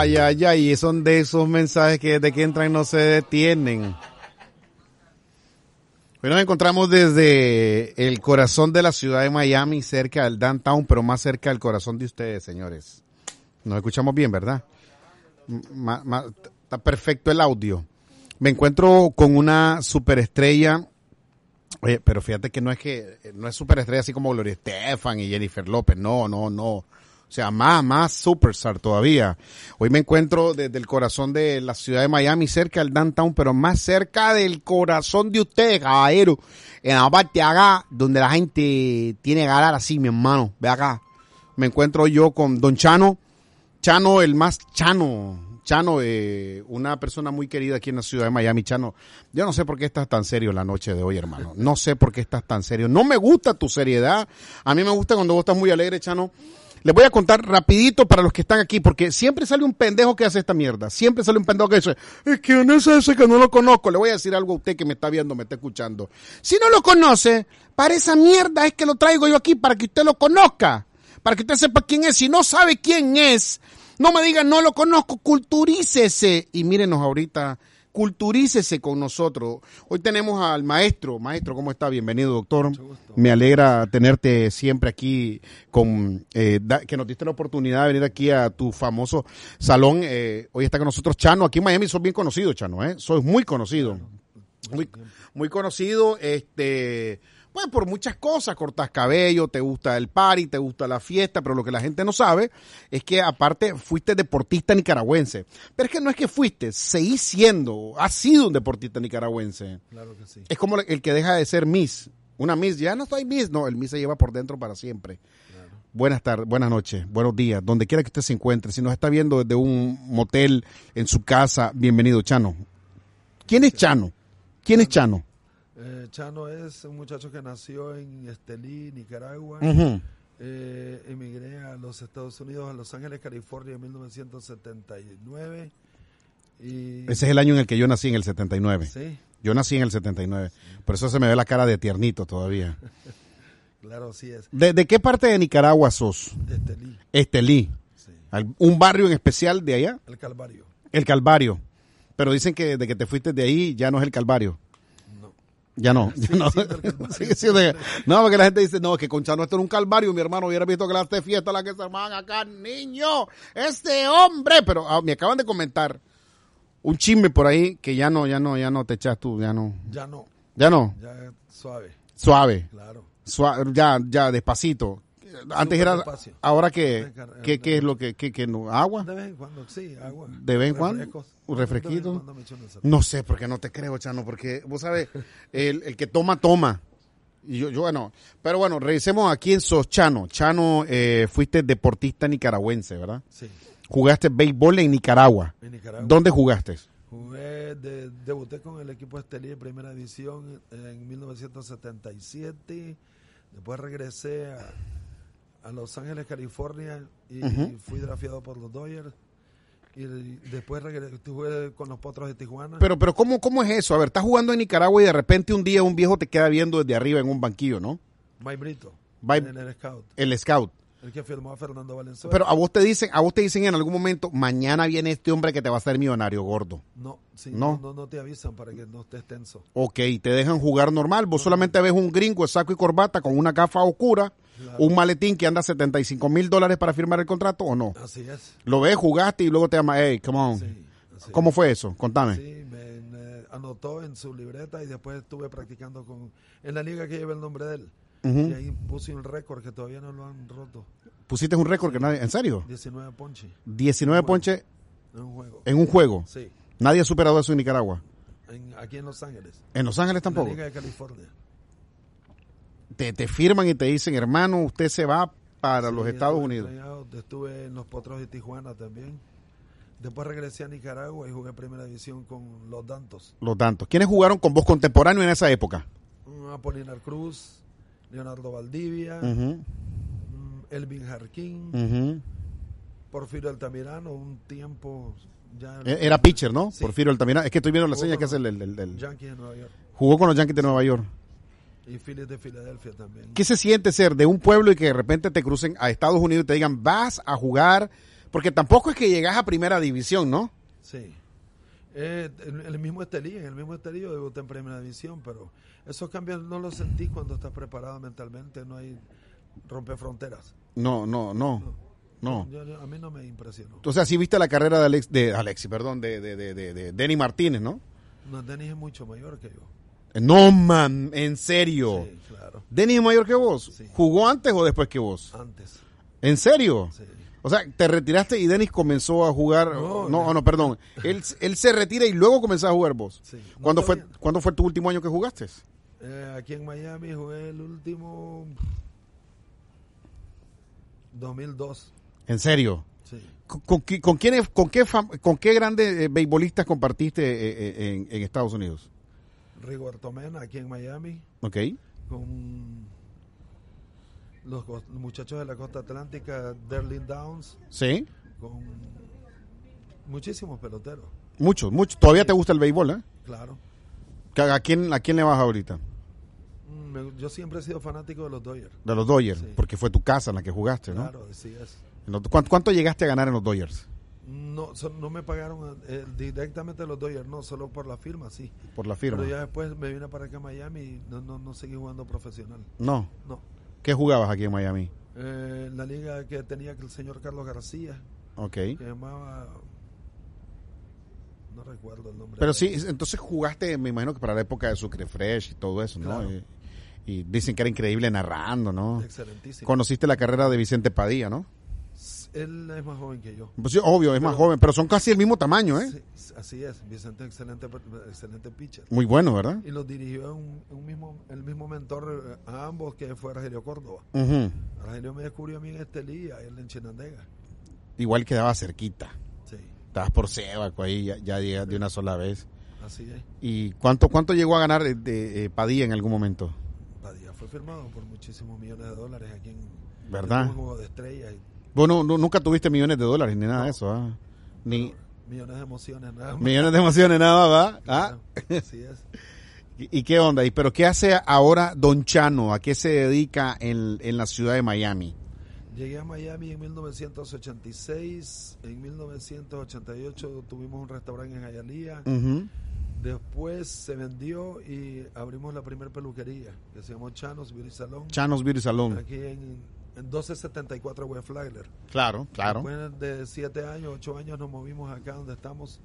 Ay, ay, ay, son de esos mensajes que desde que entran no se detienen. Hoy nos encontramos desde el corazón de la ciudad de Miami, cerca del downtown, pero más cerca del corazón de ustedes, señores. Nos escuchamos bien, ¿verdad? Está perfecto el audio. Me encuentro con una superestrella, oye, pero fíjate que no es que, no es superestrella así como Gloria Estefan y Jennifer López, no, no, no. O sea, más, más superstar todavía. Hoy me encuentro desde el corazón de la ciudad de Miami, cerca del downtown, pero más cerca del corazón de ustedes, caballero. En la parte acá, donde la gente tiene que ganar así, mi hermano. Ve acá. Me encuentro yo con Don Chano. Chano, el más Chano. Chano, eh, una persona muy querida aquí en la ciudad de Miami. Chano, yo no sé por qué estás tan serio la noche de hoy, hermano. No sé por qué estás tan serio. No me gusta tu seriedad. A mí me gusta cuando vos estás muy alegre, Chano. Les voy a contar rapidito para los que están aquí, porque siempre sale un pendejo que hace esta mierda. Siempre sale un pendejo que dice, es que no es ese que no lo conozco. Le voy a decir algo a usted que me está viendo, me está escuchando. Si no lo conoce, para esa mierda es que lo traigo yo aquí, para que usted lo conozca. Para que usted sepa quién es. Si no sabe quién es, no me diga no lo conozco, culturícese. Y mírenos ahorita, culturícese con nosotros. Hoy tenemos al maestro. Maestro, ¿cómo está? Bienvenido, doctor. Me alegra tenerte siempre aquí con eh, da- que nos diste la oportunidad de venir aquí a tu famoso salón. Eh, hoy está con nosotros Chano. Aquí en Miami sos bien conocido, Chano, ¿eh? Soy muy conocido. Muy, muy conocido, este, pues por muchas cosas, cortas cabello, te gusta el party, te gusta la fiesta, pero lo que la gente no sabe es que aparte fuiste deportista nicaragüense. Pero es que no es que fuiste, seguís siendo, has sido un deportista nicaragüense. Claro que sí. Es como el que deja de ser Miss. Una Miss, ya no soy Miss, no, el Miss se lleva por dentro para siempre. Buenas tardes, buenas noches, buenos días, donde quiera que usted se encuentre. Si nos está viendo desde un motel, en su casa, bienvenido, Chano. ¿Quién es Chano? ¿Quién es Chano? Eh, Chano es un muchacho que nació en Estelí, Nicaragua. Eh, emigré a los Estados Unidos, a Los Ángeles, California en 1979. Y, Ese es el año en el que yo nací, en el 79. Sí, Yo nací en el 79. Por eso se me ve la cara de tiernito todavía. claro, sí es. ¿De, de qué parte de Nicaragua sos? De Estelí, Estelí. sí. ¿Un barrio en especial de allá? El Calvario. El Calvario. Pero dicen que de que te fuiste de ahí ya no es el Calvario. No. Ya no, ya no. Calvario. Sigue siendo el- no, porque la gente dice, no, que con Chano esto era un calvario, mi hermano hubiera visto clase de fiesta la que se armaban acá, niño, este hombre, pero ah, me acaban de comentar un chisme por ahí que ya no, ya no, ya no te echas tú, ya no, Ya no, ya no, ya suave, suave, claro. suave ya, ya despacito. Antes era, despacio. ahora que, ¿qué, qué es lo que, qué, qué no, agua? De vez en cuando, sí, agua. ¿De vez en cuando? ¿Un De refresquito? me. No sé, porque no te creo, Chano, porque vos sabes, el, el que toma, toma. Y yo, yo, bueno, pero bueno, revisemos a quién sos, Chano. Chano, eh, fuiste deportista nicaragüense, ¿verdad? Sí, Jugaste béisbol en Nicaragua. en Nicaragua. ¿Dónde jugaste? Jugué, de- debuté con el equipo Estelí en primera división en 1977. Después regresé a, a Los Ángeles, California y fui drafeado por los Dodgers. Y después jugué con los Potros de Tijuana. Pero, pero ¿cómo, ¿cómo es eso? A ver, estás jugando en Nicaragua y de repente un día un viejo te queda viendo desde arriba en un banquillo, ¿no? Mike Brito, en el Scout, El scout. el que firmó a Fernando Valenzuela. Pero a vos te dicen, a vos te dicen en algún momento, mañana viene este hombre que te va a hacer millonario gordo. no, sí, No. no. No, no te avisan para que no estés tenso. Ok, te dejan jugar normal. Vos solamente ves un gringo de saco y corbata con una gafa oscura, un maletín que anda 75 mil dólares para firmar el contrato o no. Así es. Lo ves, jugaste y luego te llama, hey, come on. Sí, ¿Cómo fue eso? Contame. Sí, me, me anotó en su libreta y después estuve practicando con en la liga que lleva el nombre de él. Y ahí puse un récord que todavía no lo han roto. Pusiste un récord que nadie, ¿en serio? 19 ponches. 19 ponches En un juego. En un juego. Sí. Nadie ha superado eso en Nicaragua. En- aquí en Los Ángeles. En Los Ángeles En la tampoco. Liga de California. Te, te firman y te dicen, hermano, usted se va para los Estados Unidos. Estuve en los Potros de Tijuana también. Después regresé a Nicaragua y jugué primera división con los Dantos. Los tantos. ¿Quiénes jugaron con vos contemporáneo en esa época? Mm, Apolinar Cruz, Leonardo Valdivia, mm, Elvin Jarquín. Porfirio Altamirano, un tiempo ya E- Era pitcher, ¿no? Sí. Porfirio Altamirano. Es que estoy viendo la seña que hace el, el- el- el- Yankees de Nueva York Jugó con los Yankees de Nueva York. Y Phillies de Filadelfia también. ¿Qué se siente ser de un pueblo y que de repente te crucen a Estados Unidos y te digan, vas a jugar? Porque tampoco es que llegas a primera división, ¿no? Sí. Eh, en el mismo Estelí, en el mismo Estelí yo debuté en primera división, pero esos cambios no los sentís cuando estás preparado mentalmente, no hay romper fronteras. No, no, no. No. Yo- yo- a mí no me impresionó. O sea, sí viste la carrera de Alex, de Alexi, perdón, de, de, de, de, de Denny Martínez, ¿no? No, Denis es mucho mayor que yo. No, man, en serio. Sí, claro. ¿Denny es mayor que vos? Sí. ¿Jugó antes o después que vos? Antes. ¿En serio? Sí. O sea, te retiraste y Dennis comenzó a jugar. No, No, no, no. perdón. Él, él se retira y luego comenzó a jugar vos. Sí. No, ¿Cuándo, fue. ¿Cuándo fue tu último año que jugaste? Eh, aquí en Miami jugué el último 2002. ¿En serio? Sí. ¿Con, con, qui- con qué, fam- con qué grandes eh, beisbolistas compartiste eh, en, en Estados Unidos? Rigoberto Mena aquí en Miami ¿Ok? con los muchachos de la costa atlántica, Derlin Downs, Sí. con muchísimos peloteros, Muchos, muchos. ¿Todavía te gusta el béisbol, eh? claro. ¿A quién, ¿A quién le vas ahorita? Mm, yo siempre he sido fanático de los Dodgers. De los Dodgers, Sí. porque fue tu casa en la que jugaste, ¿no? Claro, así es. En los- ¿Cuánto, cuánto llegaste a ganar en los Dodgers? No, so- no me pagaron eh, directamente los Dodgers, no, solo por la firma, sí. Por la firma. Pero ya después me vine para acá a Miami y no, no, no seguí jugando profesional. No. No. ¿Qué jugabas aquí en Miami? Eh, la liga que tenía el señor Carlos García, Ok. que llamaba... No recuerdo el nombre. Pero sí, entonces jugaste, me imagino que para la época de Sucre Fresh y todo eso, ¿no? Y dicen que era increíble narrando, ¿no? Excelentísimo. Conociste la carrera de Vicente Padilla, ¿no? Él es más joven que yo. Pues sí, obvio, es más joven, pero son casi el mismo tamaño, ¿eh? Sí, así es, Vicente excelente, excelente pitcher. Muy bueno, ¿verdad? Y los dirigió un, un mismo, el mismo mentor eh, a ambos que fue Argelio Córdoba. Ujú. Argelio me descubrió a mí en Estelí, a él en Chinandega. Igual quedaba cerquita. Sí, Estabas por Sebaco ahí, ya, ya de una sola vez. así es. ¿Y cuánto cuánto llegó a ganar de, de, eh, Padilla en algún momento? Padilla fue firmado por muchísimos millones de dólares aquí en ¿Verdad? un juego de estrellas. y Bueno, nu- nunca tuviste millones de dólares ni nada de eso, ¿ah? Ni millones de emociones, nada más. millones de emociones, nada, ¿va? ¿Ah? Claro, Así es. ¿Y, y qué onda? ¿Y pero qué hace ahora Don Chano? ¿A qué se dedica en, en la ciudad de Miami? Llegué a Miami en 1986. En 1988 tuvimos un restaurante en Hialeah. Después se vendió y abrimos la primera peluquería que se llamó Chanos Beauty Salon. Chanos Beauty Salon. Aquí en 1274 West Flagler. Claro, claro. Después de 7 años, 8 años nos movimos acá donde estamos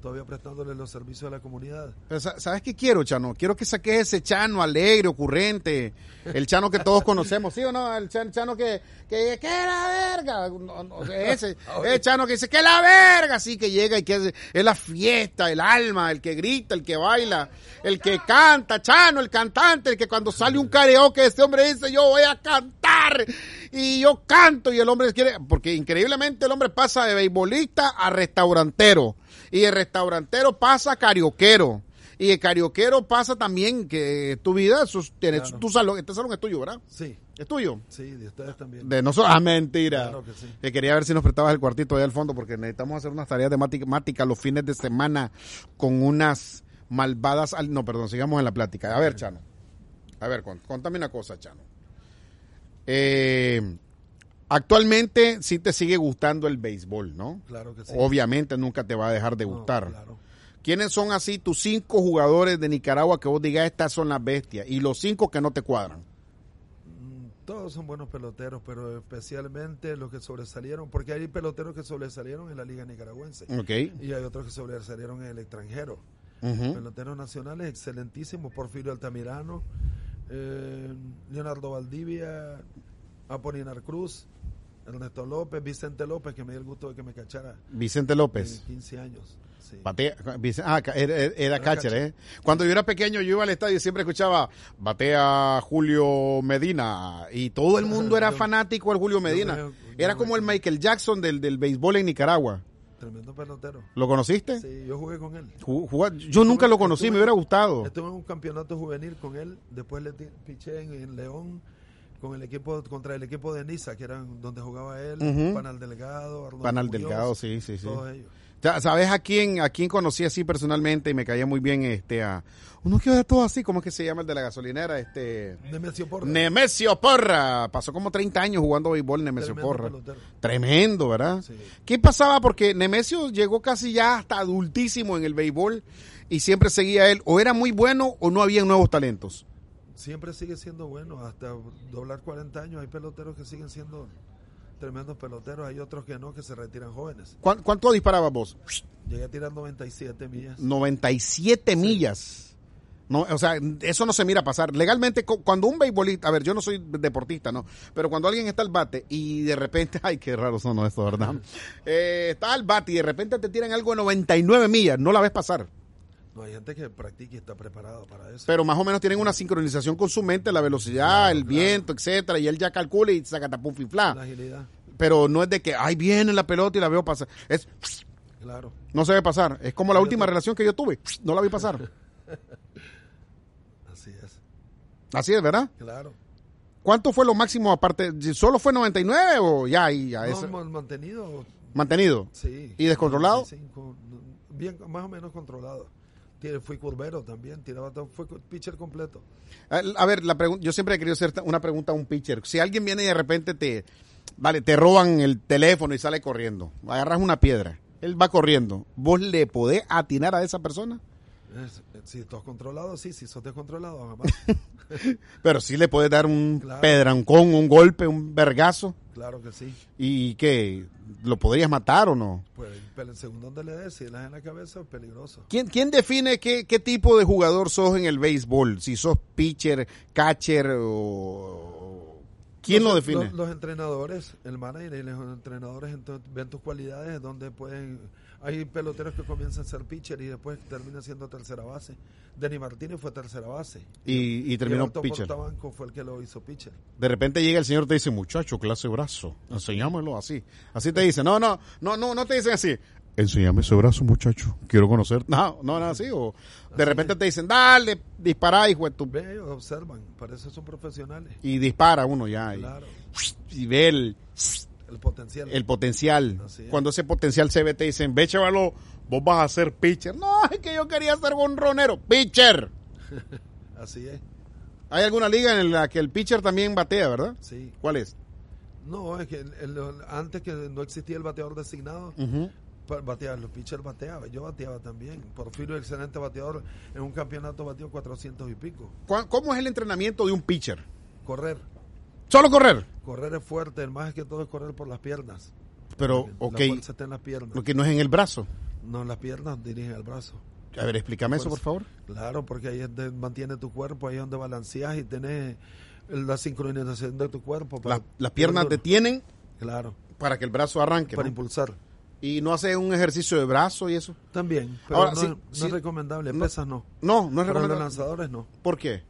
todavía prestándole los servicios a la comunidad. Pero, sa- ¿Sabes qué quiero, Chano? Quiero que saques ese Chano alegre, ocurrente, el Chano que todos conocemos, ¿sí o no? El Chan- Chano que, que, que la verga, No, no, ese, ese Chano que dice, que la verga, sí, que llega y que es, es la fiesta, el alma, el que grita, el que baila, el que canta, Chano, el cantante, el que cuando sale un karaoke, este hombre dice, yo voy a cantar, y yo canto, y el hombre quiere, porque increíblemente el hombre pasa de beisbolista a restaurantero, y el restaurantero pasa a carioquero. Y el carioquero pasa también que tu vida, sus, tienes Claro. tu salón, este salón es tuyo, ¿verdad? Sí, Es tuyo. sí, de ustedes también. De nosotros, ah, mentira. Claro que sí. Que quería ver si nos prestabas el cuartito ahí al fondo porque necesitamos hacer unas tareas de matemáticas los fines de semana con unas malvadas, al- no, perdón, sigamos en la plática. A ver, Chano. A ver, cont- contame una cosa, Chano. Eh, actualmente sí te sigue gustando el béisbol, ¿no? Claro que sí. Obviamente nunca te va a dejar de No, gustar. claro. ¿Quiénes son así tus cinco jugadores de Nicaragua que vos digas estas son las bestias y los cinco que no te cuadran? Mm, Todos son buenos peloteros, pero especialmente los que sobresalieron, porque hay peloteros que sobresalieron en la liga nicaragüense Ok. y hay otros que sobresalieron en el extranjero. Peloteros nacionales excelentísimos, Porfirio Altamirano, eh, Leonardo Valdivia, Apolinar Cruz, Ernesto López, Vicente López, que me dio el gusto de que me cachara Vicente en López. 15 años. Sí. Batea, ah, era, era- era catcher, catcher. ¿eh? Cuando yo era pequeño, yo iba al estadio y siempre escuchaba batea Julio Medina y todo el mundo era fanático al Julio Medina. Era como el Michael Jackson del, del béisbol en Nicaragua. Tremendo pelotero. ¿Lo conociste? Sí, yo jugué con él. Ju- jugá- yo nunca lo conocí, estuve- me hubiera gustado. Estuve en un campeonato juvenil con él, después le piché en, en León con el equipo contra el equipo de Niza, que eran donde jugaba él, Ujú. Panal Delgado, Arnoldo Panal Muñoz, Delgado, sí, sí, sí. Todos ellos. ¿Sabes a quién, a quién conocí así personalmente y me caía muy bien? Este, a uno que de todo así, ¿cómo es que se llama el de la gasolinera? Este, Nemesio Porra. Nemesio Porra. Pasó como 30 años jugando béisbol Nemesio Tremendo Porra. pelotero. Tremendo, ¿verdad? Sí. ¿Qué pasaba? Porque Nemesio llegó casi ya hasta adultísimo en el béisbol y siempre seguía él. O era muy bueno o no había nuevos talentos. Siempre sigue siendo bueno, hasta doblar 40 años hay peloteros que siguen siendo tremendos peloteros, hay otros que no, que se retiran jóvenes. ¿Cuán- ¿Cuánto disparabas vos? Llegué a tirar 97 millas. 97 millas. No, o sea, eso no se mira pasar. Legalmente, cu- cuando un beisbolista, a ver, yo no soy deportista, ¿no? Pero cuando alguien está al bate y de repente, ay, qué raro son esto, ¿verdad? Eh, está al bate y de repente te tiran algo de 99 millas, no la ves pasar. No, hay gente que practica y está preparado para eso. Pero más o menos tienen una sincronización con su mente, la velocidad, el viento, etcétera, y él ya calcula y saca tapón la fifla. agilidad, Pero no es de que, ay, viene la pelota y la veo pasar. Es, claro. no se ve pasar. Es como la Yo última te- relación que yo tuve. No la vi pasar. Así es, Así es, ¿verdad? claro. ¿Cuánto fue lo máximo aparte? ¿Solo fue 99 o ya ahí ya No, es mantenido, mantenido? sí. ¿Y descontrolado? 95, no, bien, más o menos controlado. Fui curvero también, tiraba todo, fue pitcher completo. A, a ver, la yo siempre he querido hacer una pregunta a un pitcher. Si alguien viene y de repente te, vale, te roban el teléfono y sale corriendo, agarras una piedra, él va corriendo, ¿vos le podés atinar a esa persona? Si estás controlado, sí, si sos descontrolado. Pero sí le podés dar un Claro. pedrancón, un golpe, un vergazo, claro que sí. y que lo podrías matar o no. Pues pero según donde le des, si le das en la cabeza, es peligroso. ¿Quién, quién define qué, qué tipo de jugador sos en el béisbol? Si sos pitcher, catcher o... ¿Quién lo define? Los, los entrenadores, el manager y los entrenadores entonces, ven tus cualidades, donde pueden... Hay peloteros que comienzan a ser pitcher y después terminan siendo tercera base. Denny Martínez fue tercera base. y, y terminó pitcher. Portabanco fue el que lo hizo pitcher. De repente llega el señor y te dice, muchacho, clase brazo, enséñamelo así. Así te dice, no, no, no, no, no te dicen así. Enséñame ese brazo, muchacho, quiero conocer. No, no, no, así. O de repente te dicen, dale, dispara, hijo de tu... Ve, ellos observan, para eso son profesionales. Y dispara uno ya. Y, Claro, y ve el, el potencial. el potencial. Es. Cuando ese potencial se ve, te dicen, ve, chavalo, vos vas a ser pitcher. No, es que yo quería ser gonronero. Pitcher. Así es, Hay alguna liga en la que el pitcher también batea, ¿verdad? sí. ¿Cuál es? No, es que el- el- antes que no existía el bateador designado, Ujú. pa- bateaba, los pitchers bateaban, yo bateaba también. Porfirio, excelente bateador, en un campeonato batió 400 y pico. ¿Cuá- ¿Cómo es el entrenamiento de un pitcher? Correr, Solo correr. correr es fuerte, el más que todo es correr por las piernas. Pero, La ok, fuerza está en las piernas. lo que no es en el brazo. No, las piernas dirigen al brazo. A ver, explícame eso, por favor. Claro, porque ahí es donde mantiene tu cuerpo, ahí es donde balanceas y tenés la sincronización de tu cuerpo. para- Las, las piernas para- detienen Claro, para que el brazo arranque. para ¿no? impulsar. Y no hace un ejercicio de brazo y eso. También, pero Ahora, no, sí, es- no sí. es recomendable, pesas no. No, no es Para los recomendable. lanzadores no, ¿Por qué?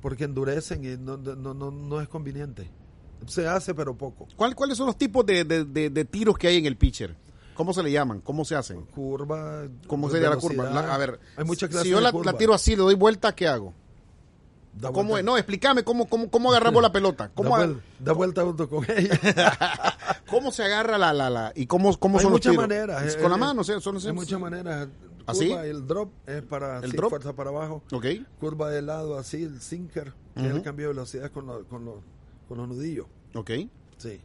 Porque endurecen y no, no, no, no es conveniente. Se hace, pero poco. ¿Cuál- ¿Cuáles son los tipos de, de- de- de tiros que hay en el pitcher? ¿Cómo se le llaman? ¿Cómo se hacen? Curva. ¿Cómo sería la curva? La- a ver, hay muchas clases si yo la, tiro así, le doy vuelta, ¿qué hago? Da ¿Cómo vuelta-? No, explícame cómo, cómo, cómo agarramos la pelota. da, ¿Cómo, vuel- da vuelta junto con ella. ¿Cómo se agarra la, la, la y cómo, cómo hay son los muchas tiros? maneras. Es eh, con la eh, mano, o sea, son, Hay muchas maneras. ¿Así? Curva, el drop es para ¿El drop? fuerza para abajo. Ok. Curva de lado así, el sinker, que es el cambio de velocidad con, lo- con, los- con los nudillos. Ok. Sí.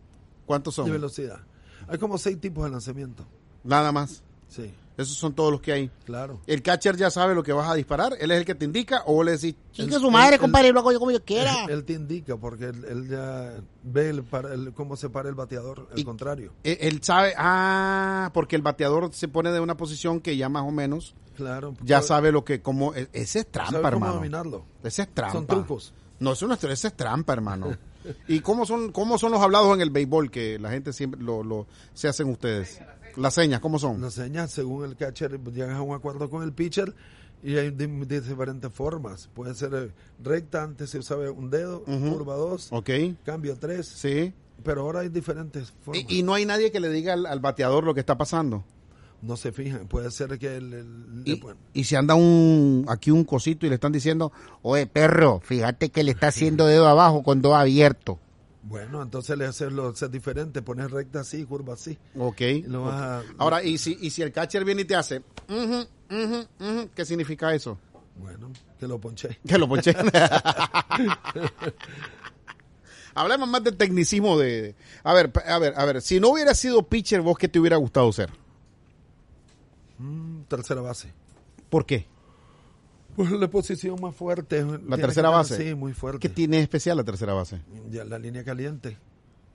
¿Cuántos De son? velocidad. Hay como seis tipos de lanzamiento. Nada más. Sí, Esos son todos los que hay. claro. El catcher ya sabe lo que vas a disparar. Él es el que te indica o le decís, chingue su madre, compadre, y lo hago yo como yo quiera. Él te indica porque él, ya ve el el- cómo se para el bateador, el Y- contrario. Él, él sabe, ah, porque el bateador se pone de una posición que ya más o menos Claro. ya Sabe- sabe lo que, como, e- ese es trampa, sabe cómo hermano. dominarlo. Ese es trampa. Son trucos. No, eso no es, ese es trampa, hermano. ¿Y cómo son, cómo son los hablados en el béisbol que la gente siempre lo, lo se hacen ustedes? Las señas, ¿cómo son? Las señas, según el catcher, llegas a un acuerdo con el pitcher y hay de, de diferentes formas. Puede ser eh, recta, antes se usaba un dedo, curva 2, Ok, cambio 3, sí. pero ahora hay diferentes formas. Y, y no hay nadie que le diga al, al bateador lo que está pasando. no se fijan, puede ser que el... el- Y, bueno, y si anda un aquí un cosito y le están diciendo, oye perro, fíjate que le está haciendo dedo abajo con dos abierto. Bueno, entonces le haces lo haces diferente, pones recta así, curva así. Ok. Y lo vas a- Ahora, y si, y si el catcher viene y te hace, ujú, ujú, ¿qué significa eso? Bueno, que lo ponché. Que lo ponché. Hablemos más del tecnicismo de... A ver, a ver, a ver, si no hubiera sido pitcher, ¿vos qué te hubiera gustado ser? Mm, tercera base. ¿Por qué? Pues la posición más fuerte. La tercera base. Sí, muy fuerte. ¿Qué tiene especial la tercera base? Ya la línea caliente.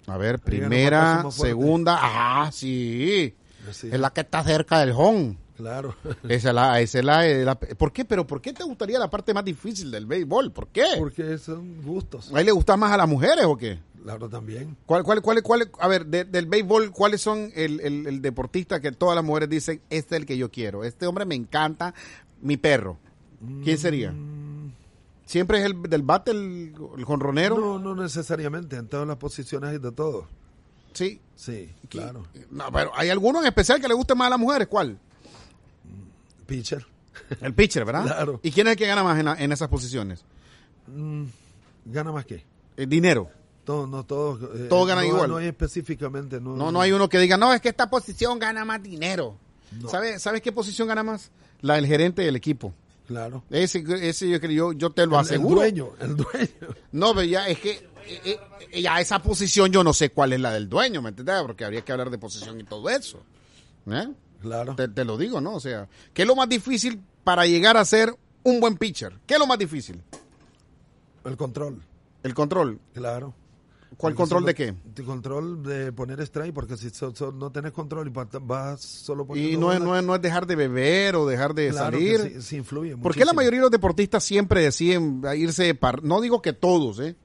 A ver, Ahí primera, segunda, ah, sí. Sí, Es la que está cerca del home. Claro. Esa es la, esa es la, eh, la- ¿Por qué? Pero ¿por qué te gustaría la parte más difícil del béisbol? ¿Por qué? Porque son gustos. ¿A él le gusta más a las mujeres o qué? Claro, también. ¿Cuál, cuál, cuál, cuál- a ver, de- del béisbol, ¿cuáles son el, el- el deportista que todas las mujeres dicen, este es el que yo quiero? Este hombre me encanta, mi perro. ¿Quién sería? ¿Siempre es el del bate, el, el jonronero? No, no necesariamente. En todas las posiciones hay de todo. Sí. Sí, claro. No, pero hay alguno en especial que le guste más a las mujeres. ¿Cuál? Pitcher. El pitcher, ¿verdad? Claro. ¿Y quién es el que gana más en, la- en esas posiciones? Mm, ¿Gana más? El dinero. Todos, no todos. eh, Todos ganan no- igual. No hay específicamente. No, No, no hay uno que diga, no, es que esta posición gana más dinero. ¿Sabes ¿Sabes qué posición gana más? La del gerente del equipo. Claro. Ese, ese yo, creo- yo, yo te lo El- aseguro. El dueño, el dueño. No, pero ya es que eh, eh, ya esa posición yo no sé cuál es la del dueño, ¿me entiendes? Porque habría que hablar de posición y todo eso. ¿Eh? Claro. Te, te lo digo, ¿no? O sea, ¿qué es lo más difícil para llegar a ser un buen pitcher? ¿Qué es lo más difícil? El control. El control. Claro. ¿Cuál Porque control solo- de qué? Control de poner strike, porque si so- so- no tenés control y vas solo Y poniendo no es, no, es, no es dejar de beber o dejar de claro salir. que sí, sí influye ¿Por qué la mayoría de los deportistas siempre deciden irse par No digo que todos, ¿eh?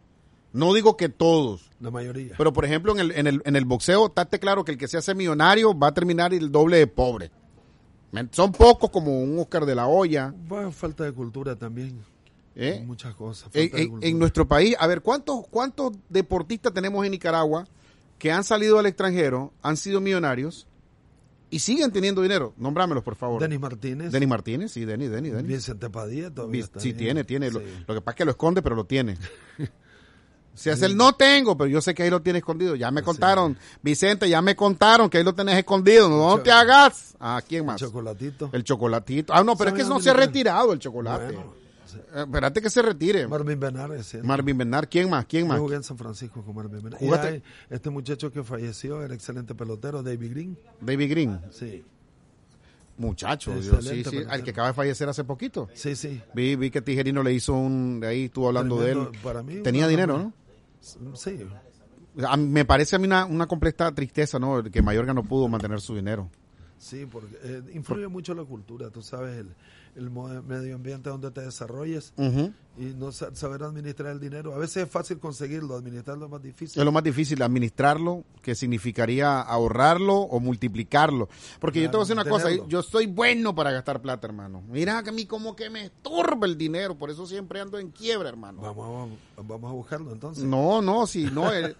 No digo que todos. La mayoría. Pero, por ejemplo, en el, en el, en el boxeo, estate claro que el que se hace millonario va a terminar el doble de pobre. Son pocos como un Oscar de la Hoya. Va falta de cultura también. ¿Eh? Muchas cosas. En, nuestro país, a ver, ¿cuántos, ¿cuántos deportistas tenemos en Nicaragua que han salido al extranjero, han sido millonarios y siguen teniendo dinero? Nómbramelos, por favor. Denis Martínez. Denis Martínez, sí, Denis, Denis, Denis. Vicente Padilla todavía está Sí, bien. tiene, tiene. Lo, Sí. lo que pasa es que lo esconde, pero lo tiene. Se hace el no tengo, pero yo sé que ahí lo tiene escondido. Ya me contaron, Vicente, ya me contaron que ahí lo tenés escondido. No, te hagas. ¿A quién más? Chocolatito. El chocolatito. Ah, no, pero es que ¿Saben no se ha retirado el chocolate. Bueno, espérate que se retire. Marvin Benares. ¿cierto? Marvin Bernard, ¿quién más? ¿Quién Yo más? jugué en San Francisco con Marvin. Y este muchacho que falleció, el excelente pelotero, David Green. David Green. Sí, Muchacho, yo, sí, al que acaba de fallecer hace poquito. sí, sí. Vi, vi que Tijerino le hizo un, de ahí estuvo hablando Tremendo, de él. para mí, Tenía dinero, ¿no? Sí, A me parece a mí una, una completa tristeza, ¿no? Que Mayorga no pudo mantener su dinero. sí, porque eh, influye mucho la cultura, tú sabes, el, el medio ambiente donde te desarrolles y no sa- saber administrar el dinero. A veces es fácil conseguirlo, administrarlo es más difícil. Es lo más difícil, administrarlo, que significaría ahorrarlo o multiplicarlo. Porque yo te voy a decir una cosa, yo soy bueno para gastar plata, hermano. Mira que a mí como que me estorba el dinero, por eso siempre ando en quiebra, hermano. Vamos a, vamos a buscarlo entonces. No, no, sí, no. eh,